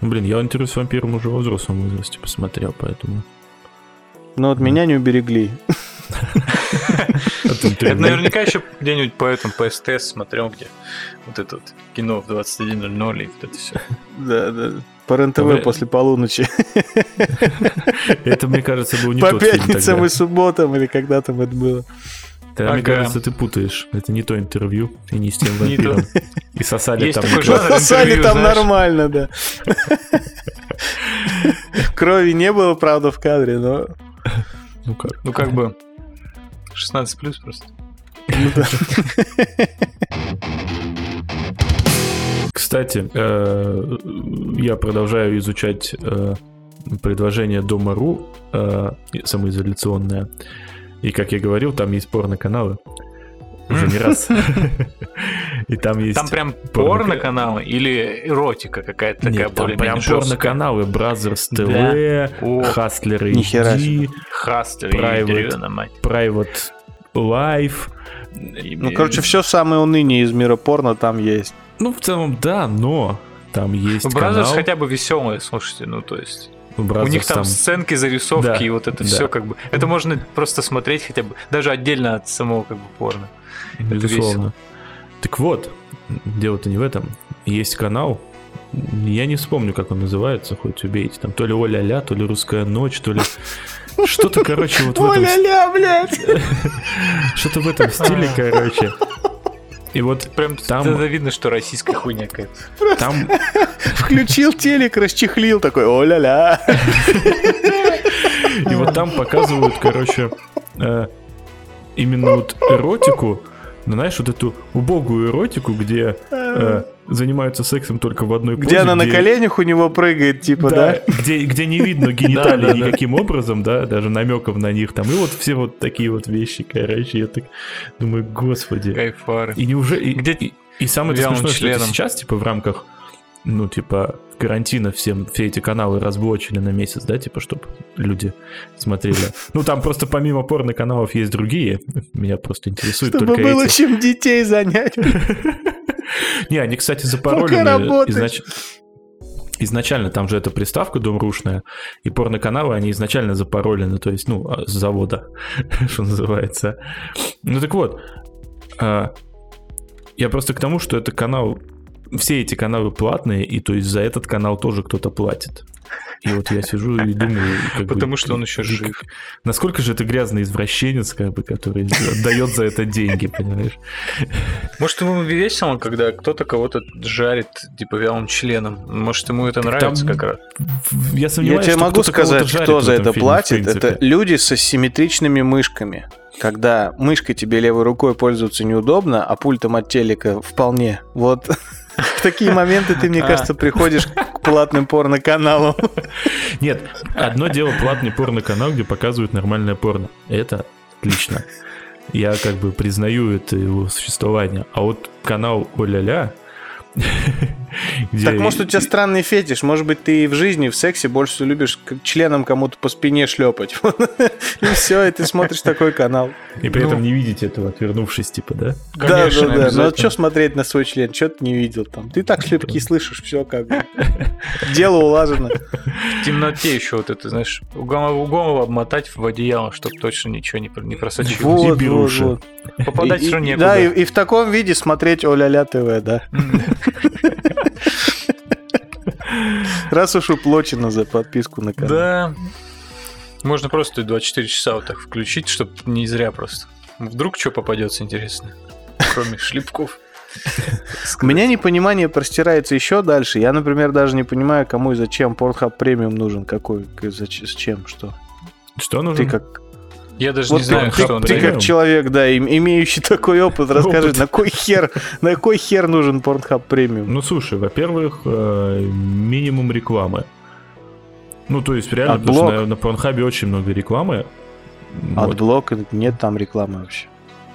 Блин, я интервью с вампиром уже во взрослом возрасте посмотрел, поэтому... Но от меня не уберегли. Это наверняка еще где-нибудь по этому, СТС смотрел, где вот это вот кино в 21.00 и вот это все. Да, да. По РЕН-ТВ после полуночи. Это, мне кажется, был не По пятницам и субботам, или когда там это было. Тогда, мне Ага. кажется, ты путаешь. Это не то интервью и не с тем (laughs) вампиром. И сосали Есть там... Сосали там знаешь. нормально, да. (laughs) Крови не было, правда, в кадре, но... Ну как? Ну, как бы 16 плюс просто. ну. Кстати, э, я продолжаю изучать э, предложение Дома.ру э, самоизоляционное. И, как я говорил, там есть порно-каналы. Уже не раз. (laughs) И там есть... Там прям порно- порно-каналы или эротика какая-то такая Нет, там более-менее прям порно-каналы. Brothers. TV, Нихера HD, Hustler, Private Life. Ну, короче, все самое уныние из мира порно там есть. Ну, в целом, да, но там есть Brazzers канал. хотя бы веселые, слушайте, ну, то есть... Ну, У Brazzers них там, сценки, зарисовки Да, и вот это да. все как бы... Это можно просто смотреть хотя бы, даже отдельно от самого как бы порно. Безусловно. весело. Так вот, дело-то не в этом. Есть канал, я не вспомню, как он называется, хоть убейте. Там то ли Оля-ля, то ли Русская ночь, то ли... (laughs) Что-то, короче, вот в этом... Оля-ля, блядь! (laughs) Что-то в этом стиле, короче. И вот Прям Там- там... видно, что российская хуйня какая-то. там... (laughs) Включил телек, расчехлил, такой, о-ля-ля. И вот там показывают, короче, э, именно вот эротику, ну, знаешь, вот эту убогую эротику, где э, занимаются сексом только в одной позе. Где она на коленях у него прыгает, типа, да? Где, где не видно (laughs) гениталий Да, да, да. никаким образом, да, даже намеков на них там. И вот все вот такие вот вещи, короче, я так думаю, господи. Кайфары. И неужели... И, Где- и, самое смешное, что сейчас, типа, в рамках, ну, типа, карантина всем, все эти каналы разблочили на месяц, да, типа, чтобы люди смотрели. (laughs) Ну, там просто помимо порно-каналов есть другие. Меня просто интересуют Чтобы только было эти. чем детей занять. (laughs) Не, они, кстати, запаролены изнач- Изначально там же эта приставка домрушная, и порноканалы, они изначально запаролены, то есть, ну, а, с завода, (laughs) что называется. Ну так вот, а, я просто к тому, что это канал, все эти каналы платные, и то есть за этот канал тоже кто-то платит. И вот я сижу и думаю... как бы, Потому что он еще как- жив. Насколько же это грязный извращенец, как бы, который дает за это деньги, понимаешь? Может, ему весело, когда кто-то кого-то жарит, типа, вялым членом. Может, ему это нравится там как раз. Я Я сомневаюсь, тебе что могу сказать, кто за это платит. Это люди со симметричными мышками. Когда мышкой тебе левой рукой пользоваться неудобно, а пультом от телека вполне. Вот в такие моменты ты, мне А. кажется, приходишь к платным порноканалам. Нет, одно дело платный порно-канал, где показывают нормальное порно. Это отлично. Я как бы признаю это его существование. А вот канал Оля-ля, где- Так может у тебя странный фетиш, может быть ты и в жизни, в сексе больше любишь членом кому-то по спине шлепать. (laughs) И все, и ты смотришь такой канал. И при Ну. этом не видеть этого, отвернувшись, типа, да? Да, да, да. Ну а что смотреть на свой член? Что ты не видел там? Ты так шлепки (laughs) слышишь, все как бы. Дело улажено. В темноте еще вот это, знаешь, у голову, обмотать в одеяло, чтобы точно ничего не, про- не просочилось. Вот, вот, вот. Попадать все некуда. Да, и, и в таком виде смотреть Оля-ля ТВ, да. (laughs) Раз уж уплочено за подписку на канал. Да. Можно просто 24 часа вот так включить, чтобы не зря просто. Вдруг что попадется интересно, кроме шлепков. У меня непонимание простирается еще дальше. Я, например, даже не понимаю, кому и зачем Pornhub Premium нужен. Какой, к- зач- с чем, что. Что нужно? Ты как, Я даже вот не ты, знаю, ты- что он ты дает. как человек, да, им- имеющий такой опыт, расскажи, Опыт. на кой хер, на кой хер нужен Pornhub Premium? Ну, слушай, во-первых, э, минимум рекламы. Ну, то есть, реально, потому Адблок. что на, на Порнхабе очень много рекламы. Вот. Адблок, нет там рекламы вообще.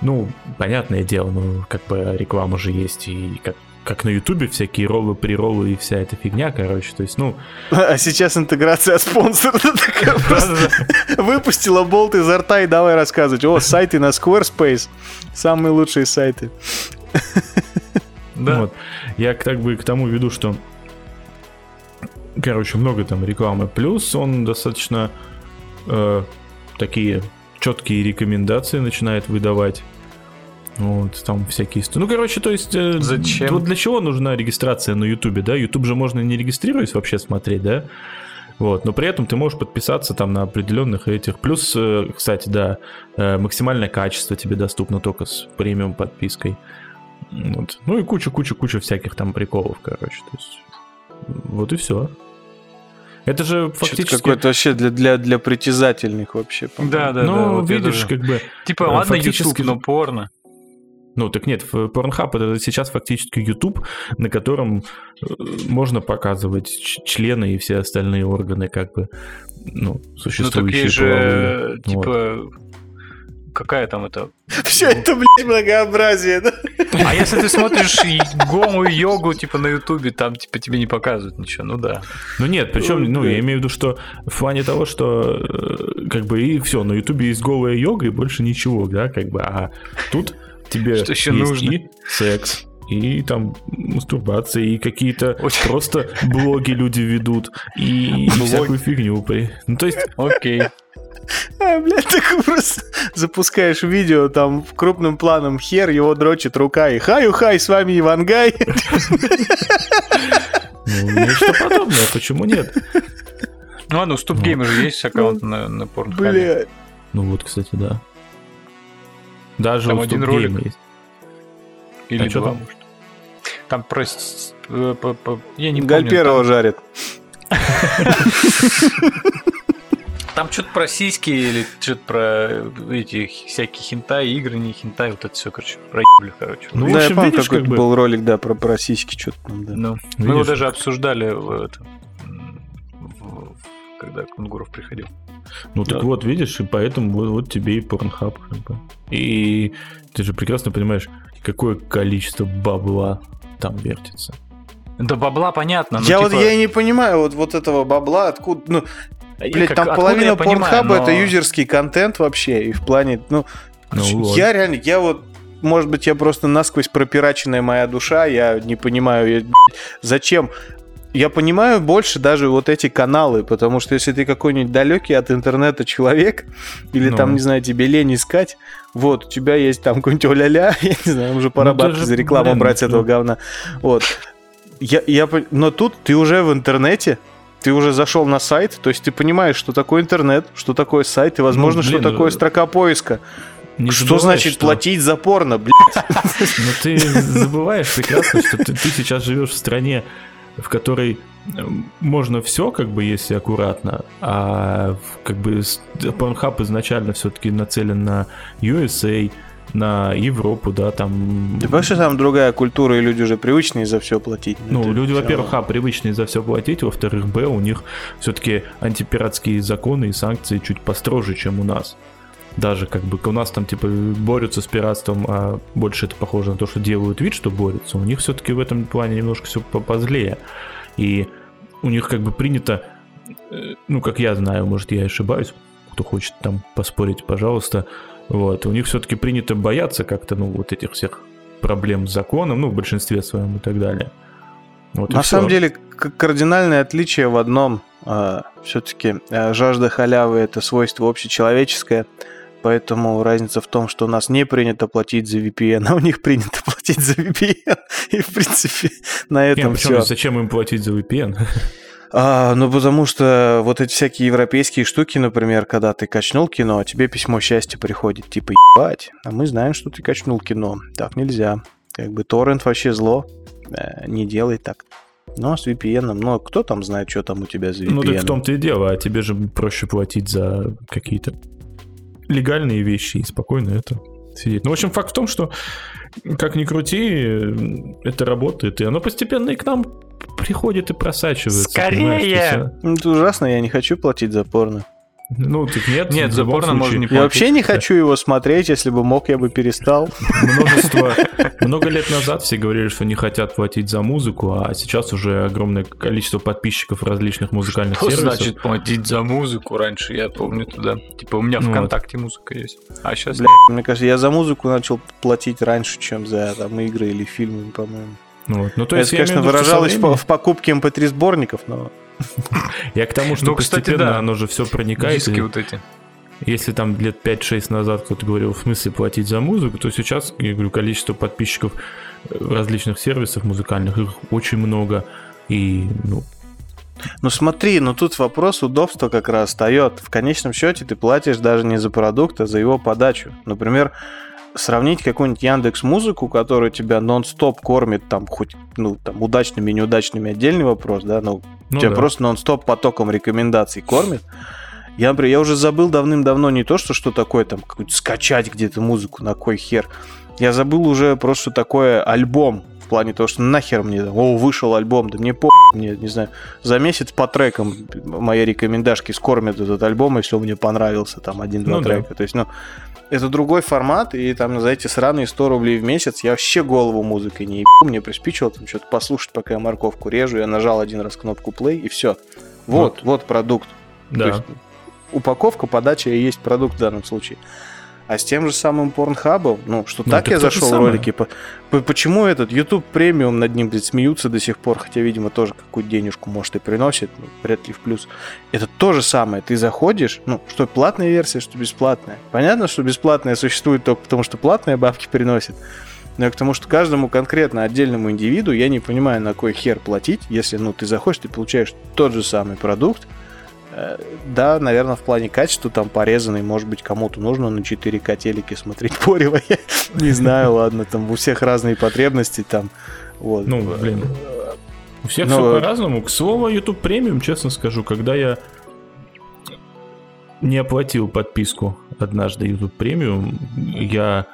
Ну, понятное дело, ну, как бы реклама же есть, и как, как на Ютубе всякие роллы, прироллы и вся эта фигня, короче, то есть, ну, А сейчас интеграция спонсора (laughs) такая просто выпустила болт изо рта и давай рассказывать. О, сайты на Squarespace. Самые лучшие сайты. Да. вот. Я к- так бы к тому веду, что, короче, много там рекламы. Плюс он достаточно э, такие четкие рекомендации начинает выдавать. Вот, там всякие... истории. Ну, короче, то есть... э, Зачем? Вот для чего нужна регистрация на Ютубе, да? Ютуб же можно не регистрируясь вообще смотреть, да? Вот, но при этом ты можешь подписаться там на определенных этих. Плюс, э, кстати, да, э, максимальное качество тебе доступно только с премиум подпиской. Вот. Ну и куча-куча-куча всяких там приколов, короче. То есть, вот и все. Это же фактически... какое-то вообще для, для, для притязательных вообще. по-моему. Да, да, да. ну, вот видишь, тоже- как бы... Типа, ладно, фактически YouTube, но порно. Ну, так нет, в- Pornhub это сейчас фактически YouTube, на котором э, можно показывать члены и все остальные органы, как бы, ну, Ну, существующие так есть же, типа, какая там это... Все это, блядь, многообразие, да? А если ты смотришь и голую йогу, типа, на Ютубе, там, типа, тебе не показывают ничего, ну да. Ну нет, причем, ну, да. я имею в виду, что в плане того, что э, как бы и все, на Ютубе есть голая йога и больше ничего, да, как бы, а тут тебе Что еще нужно? и секс, и там мастурбация, и какие-то Очень- просто блоги люди ведут, и, и всякую фигню. Ну, то есть, Окей. А, блядь, ты просто запускаешь видео, там в крупным планом хер, его дрочит рука, и хаю-хай, с вами Ивангай. ну, нечто подобное, почему нет? Ну ладно, у Ступгейма же есть аккаунт на, на порнхабе. Ну вот, кстати, да. Даже Там у один ролик. Есть. Или А два, там? может. Там про... с- э, Я не помню. Гальперова Там, жарит. (laughs) там что-то про сиськи или что-то про э, эти всякие хентай, игры, не хентай, вот это все, короче, про короче. Ну, в да, я общем, помню, видишь, какой-то как бы- был ролик, да, про, про сиськи, что-то там, да. Ну, мы его Видишь? даже обсуждали в, это, м, в- в- когда Кунгуров приходил. Ну так Да. вот, видишь, и поэтому вот, вот тебе и порнхаб. Как бы. И ты же прекрасно понимаешь, какое количество бабла там вертится. Да бабла понятно, но я типа, вот я и не понимаю вот, вот этого бабла, откуда, ну, блядь, как- там половина порнхаба но- это юзерский контент вообще, и в плане, ну, Ну вот. я реально, я вот, может быть, я просто насквозь пропираченная моя душа, я не понимаю, я, блядь, зачем я понимаю больше даже вот эти каналы, потому что если ты какой-нибудь далекий от интернета человек, или Ну. там, не знаю, тебе лень искать, вот, у тебя есть там какой-нибудь оля-ля, (laughs) я не знаю, уже пора Ну, бабки даже, за рекламу блин, брать этого ну. говна. Вот. Я, я, но тут ты уже в интернете, ты уже зашел на сайт, то есть ты понимаешь, что такое интернет, что такое сайт, и, возможно, Ну, блин, что такое э, строка поиска. Не что забывай, значит что- платить за порно, блядь? Но ты забываешь прекрасно, что ты, ты сейчас живешь в стране, в которой э, можно все, как бы, если аккуратно, а как бы Pornhub изначально все-таки нацелен на USA, на Европу, да, там... Ты понимаешь, что там другая культура, и люди уже привычные за все платить? Ну, Это люди, во-первых, а, привычные за все платить, во-вторых, б, у них все-таки антипиратские законы и санкции чуть построже, чем у нас. Даже как бы у нас там типа борются с пиратством, а больше это похоже на то, что делают вид, что борются. У них все-таки в этом плане немножко все позлее. И у них как бы принято, э, ну, как я знаю, может, я ошибаюсь, кто хочет там поспорить, пожалуйста, вот, у них все-таки принято бояться как-то, ну, вот этих всех проблем с законом, ну, в большинстве своем и так далее. Вот На самом все. деле, кардинальное отличие в одном. А, все-таки а, жажда халявы – это свойство общечеловеческое, поэтому разница в том, что у нас не принято платить за VPN, а у них принято (laughs) платить за VPN. И, в принципе, на этом все. Зачем им платить за VPN? А, ну, потому что вот эти всякие европейские штуки, например, когда ты качнул кино, а тебе письмо счастья приходит, типа, ебать, а мы знаем, что ты качнул кино. Так нельзя. Как бы торрент вообще зло. Э, не делай так. Ну, а с VPN, ну, кто там знает, что там у тебя за VPN? Ну, так в том-то и дело, а тебе же проще платить за какие-то легальные вещи и спокойно это сидеть. Ну, в общем, факт в том, что как ни крути, это работает, и оно постепенно и к нам приходит и просачивается. Скорее! Ну, это ужасно, я не хочу платить за порно. Ну, так нет. Нет, за порно можно не платить. Я вообще не хочу его смотреть, если бы мог, я бы перестал. Множество... Много лет назад все говорили, что не хотят платить за музыку, а сейчас уже огромное количество подписчиков различных музыкальных что сервисов. значит платить за музыку? Раньше я помню туда. Типа у меня ну, ВКонтакте вот. музыка есть. А сейчас Бля, мне кажется, я за музыку начал платить раньше, чем за там игры или фильмы, по-моему. Ну, вот. ну, то есть, Это, конечно, выражалось временем... в покупке MP3 сборников, но... (laughs) Я к тому, что ну, постепенно кстати, да. оно же все проникает. Диски и... вот эти. Если там лет 5-6 назад кто-то говорил, в смысле платить за музыку, то сейчас, я говорю, количество подписчиков различных сервисов музыкальных, их очень много. И, ну, ну смотри, ну тут вопрос удобства как раз встает. В конечном счете ты платишь даже не за продукт, а за его подачу. Например, сравнить какую-нибудь Яндекс Музыку, которая тебя нон-стоп кормит, там хоть ну там удачными и неудачными отдельный вопрос, да, но ну, тебя да. просто нон-стоп потоком рекомендаций кормит. Я, например, я уже забыл давным-давно не то, что что такое там какую-то скачать где-то музыку, на кой хер. Я забыл уже просто, такое альбом. В плане того, что нахер мне, о, вышел альбом, да мне по мне, не знаю, за месяц по трекам мои рекомендашки скормят этот альбом, если он мне понравился, там, один-два ну, трека. Да. То есть, ну, это другой формат, и там за эти сраные 100 рублей в месяц я вообще голову музыкой не ебу, мне приспичило там что-то послушать, пока я морковку режу, я нажал один раз кнопку play, и все. Вот, вот, вот продукт. Да. То есть, упаковка, подача и есть продукт в данном случае. А с тем же самым порнхабом, ну, что ну, так я зашел в ролики. По, по, почему этот YouTube премиум над ним блядь, смеются до сих пор, хотя, видимо, тоже какую-то денежку, может, и приносит, ну, вряд ли в плюс. Это то же самое. Ты заходишь, ну, что платная версия, что бесплатная. Понятно, что бесплатная существует только потому, что платная бабки приносит. Но я к тому, что каждому конкретно отдельному индивиду я не понимаю, на кой хер платить, если, ну, ты заходишь, ты получаешь тот же самый продукт, да, наверное, в плане качества там порезанный, может быть, кому-то нужно на 4К телеке смотреть (laughs) порево, я не знаю, ладно, там у всех разные потребности там. Вот. Ну, блин, у всех Но... все по-разному. К слову, YouTube премиум, честно скажу, когда я не оплатил подписку однажды YouTube премиум, я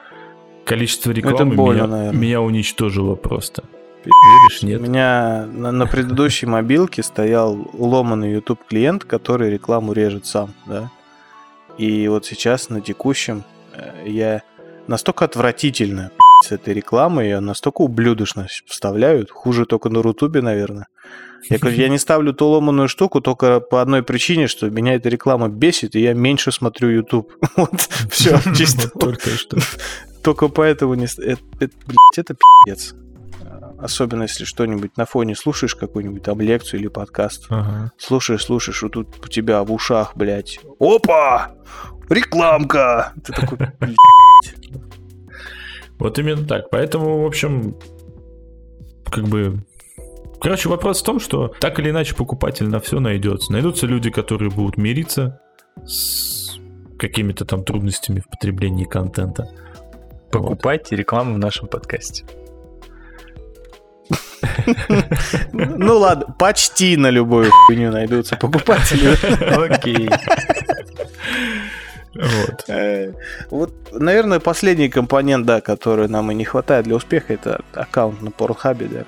количество рекламы больно, меня, меня уничтожило просто. Видишь, нет. У меня на, на предыдущей мобилке стоял ломанный YouTube клиент, который рекламу режет сам, да. И вот сейчас на текущем э, я настолько отвратительно с этой рекламой, ее настолько ублюдочно вставляют, хуже только на Рутубе, наверное. Я говорю, я не ставлю ту ломаную штуку только по одной причине, что меня эта реклама бесит, и я меньше смотрю YouTube. (laughs) Вот, все, (laughs) чисто. Только что. Только поэтому не... Это, блядь, это пиздец особенно если что-нибудь на фоне слушаешь какую-нибудь там лекцию или подкаст, ага. слушаешь, слушаешь, и тут у тебя в ушах, блядь, опа, рекламка. Ты такой, Вот именно так. Поэтому, в общем, как бы Короче, вопрос в том, что так или иначе покупатель на все найдется. Найдутся люди, которые будут мириться с какими-то там трудностями в потреблении контента. Покупайте вот. рекламу в нашем подкасте. Ну ладно, почти на любую хуйню найдутся покупатели. Окей. Вот. Э, вот, наверное, последний компонент, да, который нам и не хватает для успеха, это аккаунт на Порнхабе, да.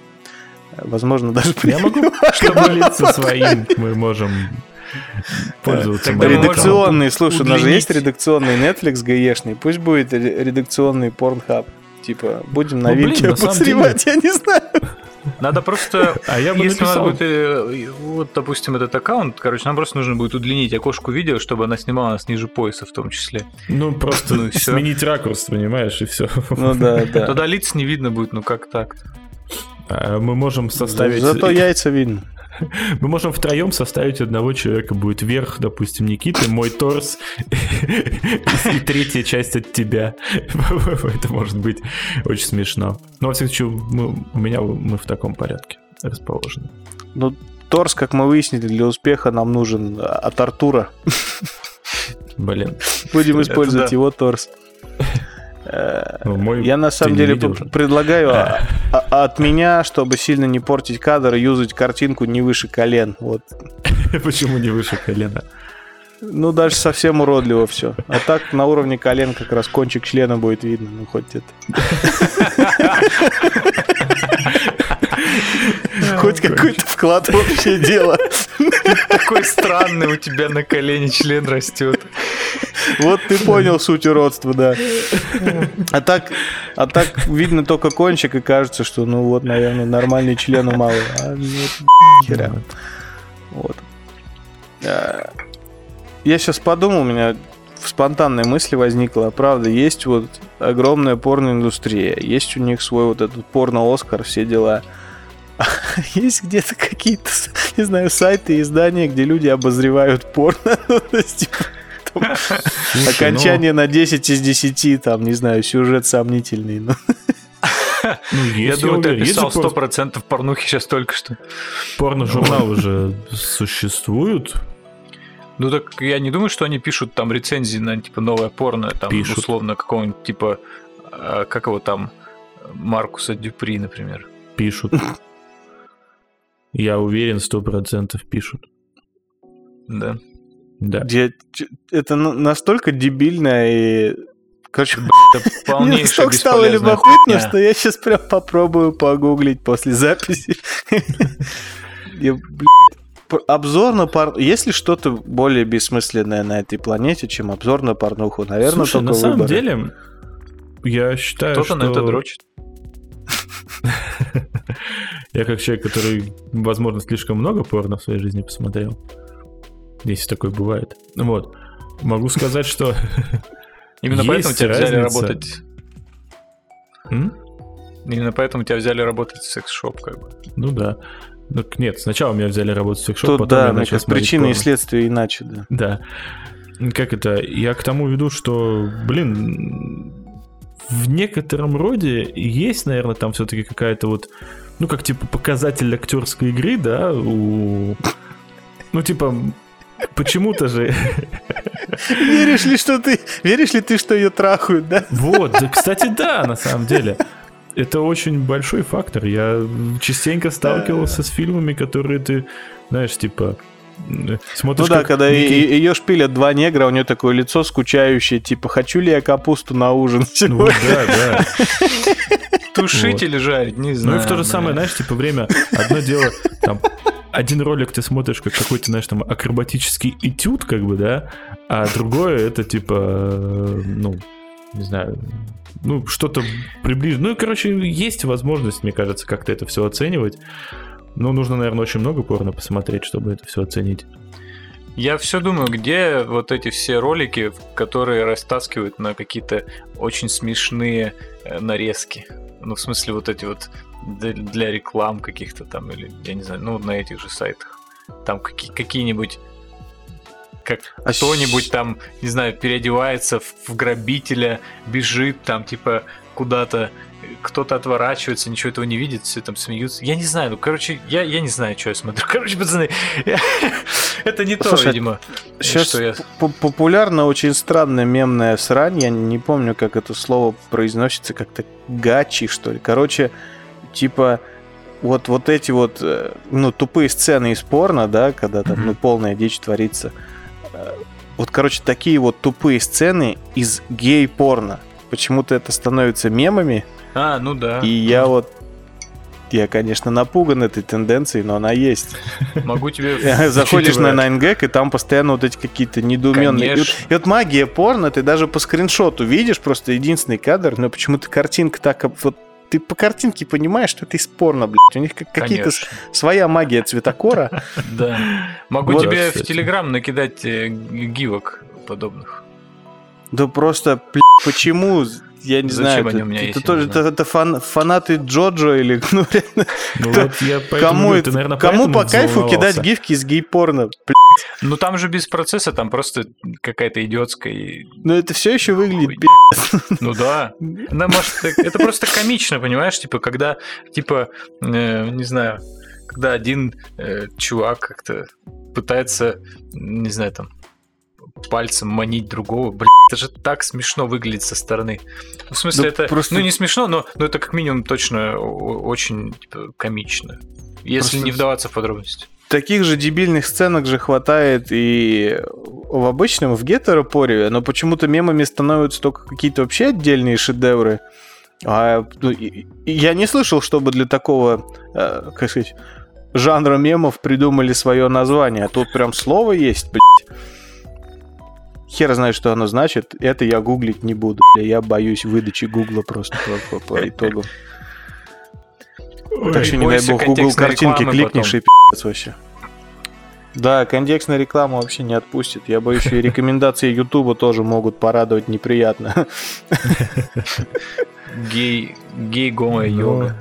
Возможно, даже Я могу, чтобы лица своим мы можем пользоваться Тогда. Редакционный, слушай, у нас же есть редакционный Netflix гаешный, пусть будет ре- редакционный Pornhub. Типа, будем Ну, блин, новинки на обозревать, я не знаю. Надо просто, (laughs) А я бы если у нас написал. будет, э, вот, допустим, этот аккаунт, короче, нам просто нужно будет удлинить окошку видео, чтобы она снимала нас ниже пояса в том числе. Ну, просто (laughs) Ну сменить ракурс, понимаешь, и все. Ну да, (laughs) да. Тогда лиц не видно будет, ну как так? Мы можем составить... Зато яйца видно. Мы можем втроем составить одного человека. Будет верх, допустим, Никиты, мой торс и третья часть от тебя. (laughs) Это может быть очень смешно. Но, во всяком случае, у меня мы в таком порядке расположены. Ну, торс, как мы выяснили, для успеха нам нужен а, от Артура. Блин. Будем использовать его торс. Э, Ну, мой Я на самом деле предлагаю (laughs) а- а- от меня, чтобы сильно не портить кадр, юзать картинку не выше колен. Вот. (laughs) Почему не выше колена? Ну, даже совсем уродливо все. А так на уровне колен как раз кончик члена будет видно. Ну, хоть это. (laughs) Хоть какой-то вклад в общее дело. Такой странный у тебя на колене член растет. Вот ты понял суть уродства, да. А так, а так видно только кончик и кажется, что ну вот, наверное, нормальный член у малого. А нет, херя. Вот. А, Я сейчас подумал, у меня спонтанная мысль возникла. Правда, есть вот огромная порноиндустрия, есть у них свой вот этот порно-Оскар, все дела. (laughs) Есть где-то какие-то, (laughs) не знаю, сайты, издания, где люди обозревают порно. (laughs) Слушай, ну, Окончание на 10 из 10, там, не знаю, сюжет сомнительный. ну. (laughs) ну, Я думаю, ты же описал порно- 100% порнухи сейчас только что. порно-журналы уже существуют. Ну так я не думаю, что они пишут там рецензии на типа новое порно, там Пишут. условно какого-нибудь типа, а, как его там, Маркуса Дюпри, например. Пишут. (laughs) Я уверен, сто процентов пишут. Да. Да. Где это на- настолько дебильно и... Короче, Это мне (laughs) полнейшая настолько стало бесполезная любопытно, хуйня. что я сейчас прям попробую погуглить после записи. (laughs) Я, блядь, Обзор на пор... Есть ли что-то более бессмысленное на этой планете, чем обзор на порнуху? Наверное, Слушай, только на самом выборы. деле, я считаю, Кто-то что... на это дрочит. (laughs) Я как человек, который, возможно, слишком много порно в своей жизни посмотрел, если такое бывает. Вот. Могу сказать, что... (laughs) Именно поэтому тебя взяли работать. Именно поэтому тебя взяли работать в секс-шоп, как бы. Ну да. Ну, нет, сначала меня взяли работать в секс-шоп, потом я да, мне начал причины и следствия иначе, да. Да. Как это? Я к тому веду, что, блин, в некотором роде есть, наверное, там все-таки какая-то вот, ну, как типа показатель актерской игры, да, у... Ну, типа, почему-то же... Веришь ли, что ты, веришь ли ты, что ее трахают, да? Вот, да, кстати, да, на самом деле. Это очень большой фактор. Я частенько сталкивался с фильмами, которые ты, знаешь, типа, смотришь... Ну да, как когда некий- ее шпилят два негра, у нее такое лицо скучающее, типа, хочу ли я капусту на ужин Ну сегодня? да, да. (laughs) Тушить или жарить, не Ну знаю. и в то же самое, знаешь, типа время, одно дело, там, один ролик ты смотришь как какой-то, знаешь, там, акробатический этюд, как бы, да, а другое это, типа, ну, не знаю, ну, что-то приближено. Ну, и, короче, есть возможность, мне кажется, как-то это все оценивать. Но нужно, наверное, очень много порно посмотреть, чтобы это все оценить. Я все думаю, где вот эти все ролики, которые растаскивают на какие-то очень смешные э, нарезки. Ну, в смысле, вот эти вот для, реклам каких-то там, или, я не знаю, ну, на этих же сайтах. Там какие- какие-нибудь как А кто-нибудь щ- там, не знаю, переодевается в грабителя, бежит там, типа, куда-то, кто-то отворачивается, ничего этого не видит, все там смеются. Я не знаю, ну, короче, я, я не знаю, что я смотрю. (laughs) Короче, пацаны, (laughs) это не то, видимо, Сейчас что я... п- популярна очень странная мемная срань, я не помню, как это слово произносится, как-то гачи, что ли. Короче, типа, вот, вот эти вот, э, ну, тупые сцены из порно, да, когда там, ну, полная дичь творится. Э, Вот, короче, такие вот тупые сцены из гей-порно. Почему-то это становится мемами, А, ну да. и я вот Я, конечно, напуган этой тенденцией, но она есть. Могу тебе... (laughs) Заходишь на учитывая- 9gag, и там постоянно вот эти какие-то недоуменные... И вот, Конечно. и вот магия порно, ты даже по скриншоту видишь просто единственный кадр, но почему-то картинка так... Вот ты по картинке понимаешь, что это из порно, блядь. У них как- какие-то своя магия цветокора. (laughs) Да. Могу Вот, тебе в. Телеграм накидать э, гивок подобных. Да просто, блядь, почему? Я не Зачем знаю, они это, у меня это есть, я тоже это, это фан- фанаты Джоджо или (laughs) ну, реально, Ну Кто- вот я кому, это, ты, наверное, кому по кайфу кидать гифки из гей-порно? Ну там же без процесса, там просто какая-то идиотская... и- Ну это все еще выглядит пи***ц. Ну да. Да, может, это- это просто комично, понимаешь? Типа, когда, типа, э, не знаю, когда один э, чувак как-то пытается, не знаю, там, пальцем манить другого, блин, это же так смешно выглядит со стороны. В смысле, Да это, просто- ну не смешно, но, но это как минимум точно очень типа, комично. Если Просто не вдаваться в подробности. Таких же дебильных сценок же хватает и в обычном, в гетеропоре, но почему-то мемами становятся только какие-то вообще отдельные шедевры. А, ну, и- и я не слышал, чтобы для такого, э, как сказать, жанра мемов придумали свое название. А тут прям слово есть, блядь. Хер знает, что оно значит. Это я гуглить не буду. бля. Я боюсь выдачи гугла просто по, по- по (laughs) итогам. Так что, не дай бог, Google картинки кликнешь потом. и пи***ц вообще. Да, контекстная реклама вообще не отпустит. Я боюсь, и (laughs) рекомендации Ютуба тоже могут порадовать неприятно. (laughs) Гей, гей, гомо, Ну, йога.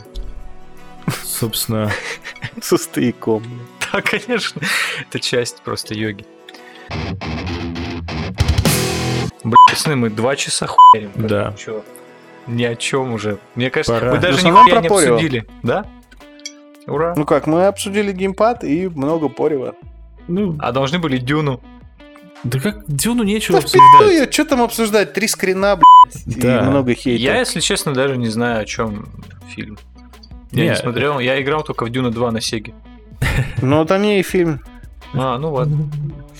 Собственно, Со стояком. Да, конечно. Это часть просто йоги. Блин, пацаны, мы два часа хуярим. Да. Чё? Ни о чем уже. Мне кажется, Пора. мы даже основном нихуя не про Порева. обсудили. Да? Ура. Ну как, мы обсудили геймпад и много порева. ну, А должны были Дюну. да как Дюну нечего Да обсуждать. её, что там обсуждать? Три скрина, блядь, Да. и много хейта. Я, если честно, даже не знаю, о чем фильм. Я не Не. смотрел, я играл только в Дюна 2 на Сеге. Ну, там не и фильм. А, ну ладно.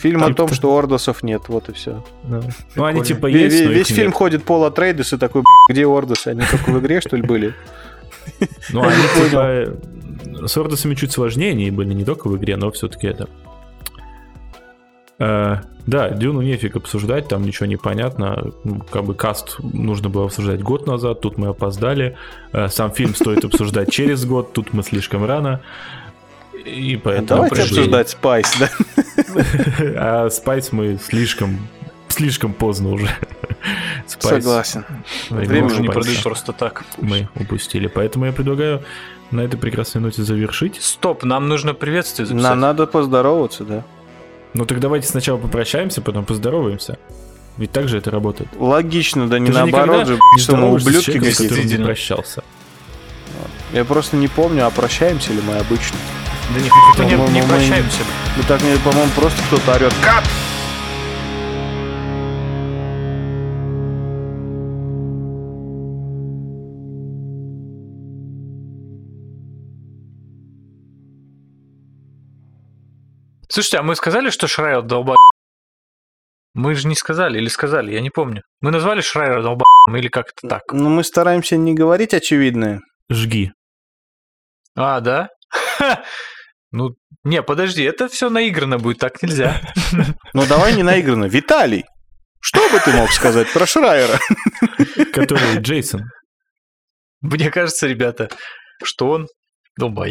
Фильм о Типа том, то. что Ордосов нет, вот и все. Да. Ну, они типа есть, Весь их фильм нет. ходит Пол Атрейдес и такой, «Б***ь, где Ордосы? Они только в игре, что ли, были? (laughs) Ну, они типа... С Ордосами чуть сложнее, они были не только в игре, но все-таки это... Э, да, Дюну нефиг обсуждать, там ничего не понятно. Ну, Как бы каст нужно было обсуждать год назад, тут мы опоздали. Э, Сам фильм стоит обсуждать через год, тут мы слишком рано. И поэтому Давайте пришли. обсуждать Spice, да? (laughs) А Spice мы слишком слишком поздно уже. (laughs) Spice Согласен. время Время Уже не продают просто так. мы упустили. Поэтому я предлагаю на этой прекрасной ноте завершить. Стоп, нам нужно приветствие записать. Нам надо поздороваться, да. Ну так давайте сначала попрощаемся, потом поздороваемся. Ведь так же это работает. Логично, да не Ты наоборот же, не что мы здороваешься с ублюдки человеком, с не прощался. Я просто не помню, а прощаемся ли мы обычно. Да не, По-моему, не мы- прощаемся. Ну так, мне, по-моему, просто кто-то орет. Кат! Слушайте, а мы сказали, что Шрайер долба... Мы же не сказали, или сказали, я не помню. Мы назвали Шрайера долба... или как это так? Ну, мы стараемся не говорить очевидное. Жги. А, да? (laughs) Ну, не, подожди, это все наиграно будет, так нельзя. (laughs) Ну, давай не наигранно. Виталий, что бы ты мог сказать про Шрайера? (laughs) Который Джейсон. Мне кажется, ребята, что он долбай.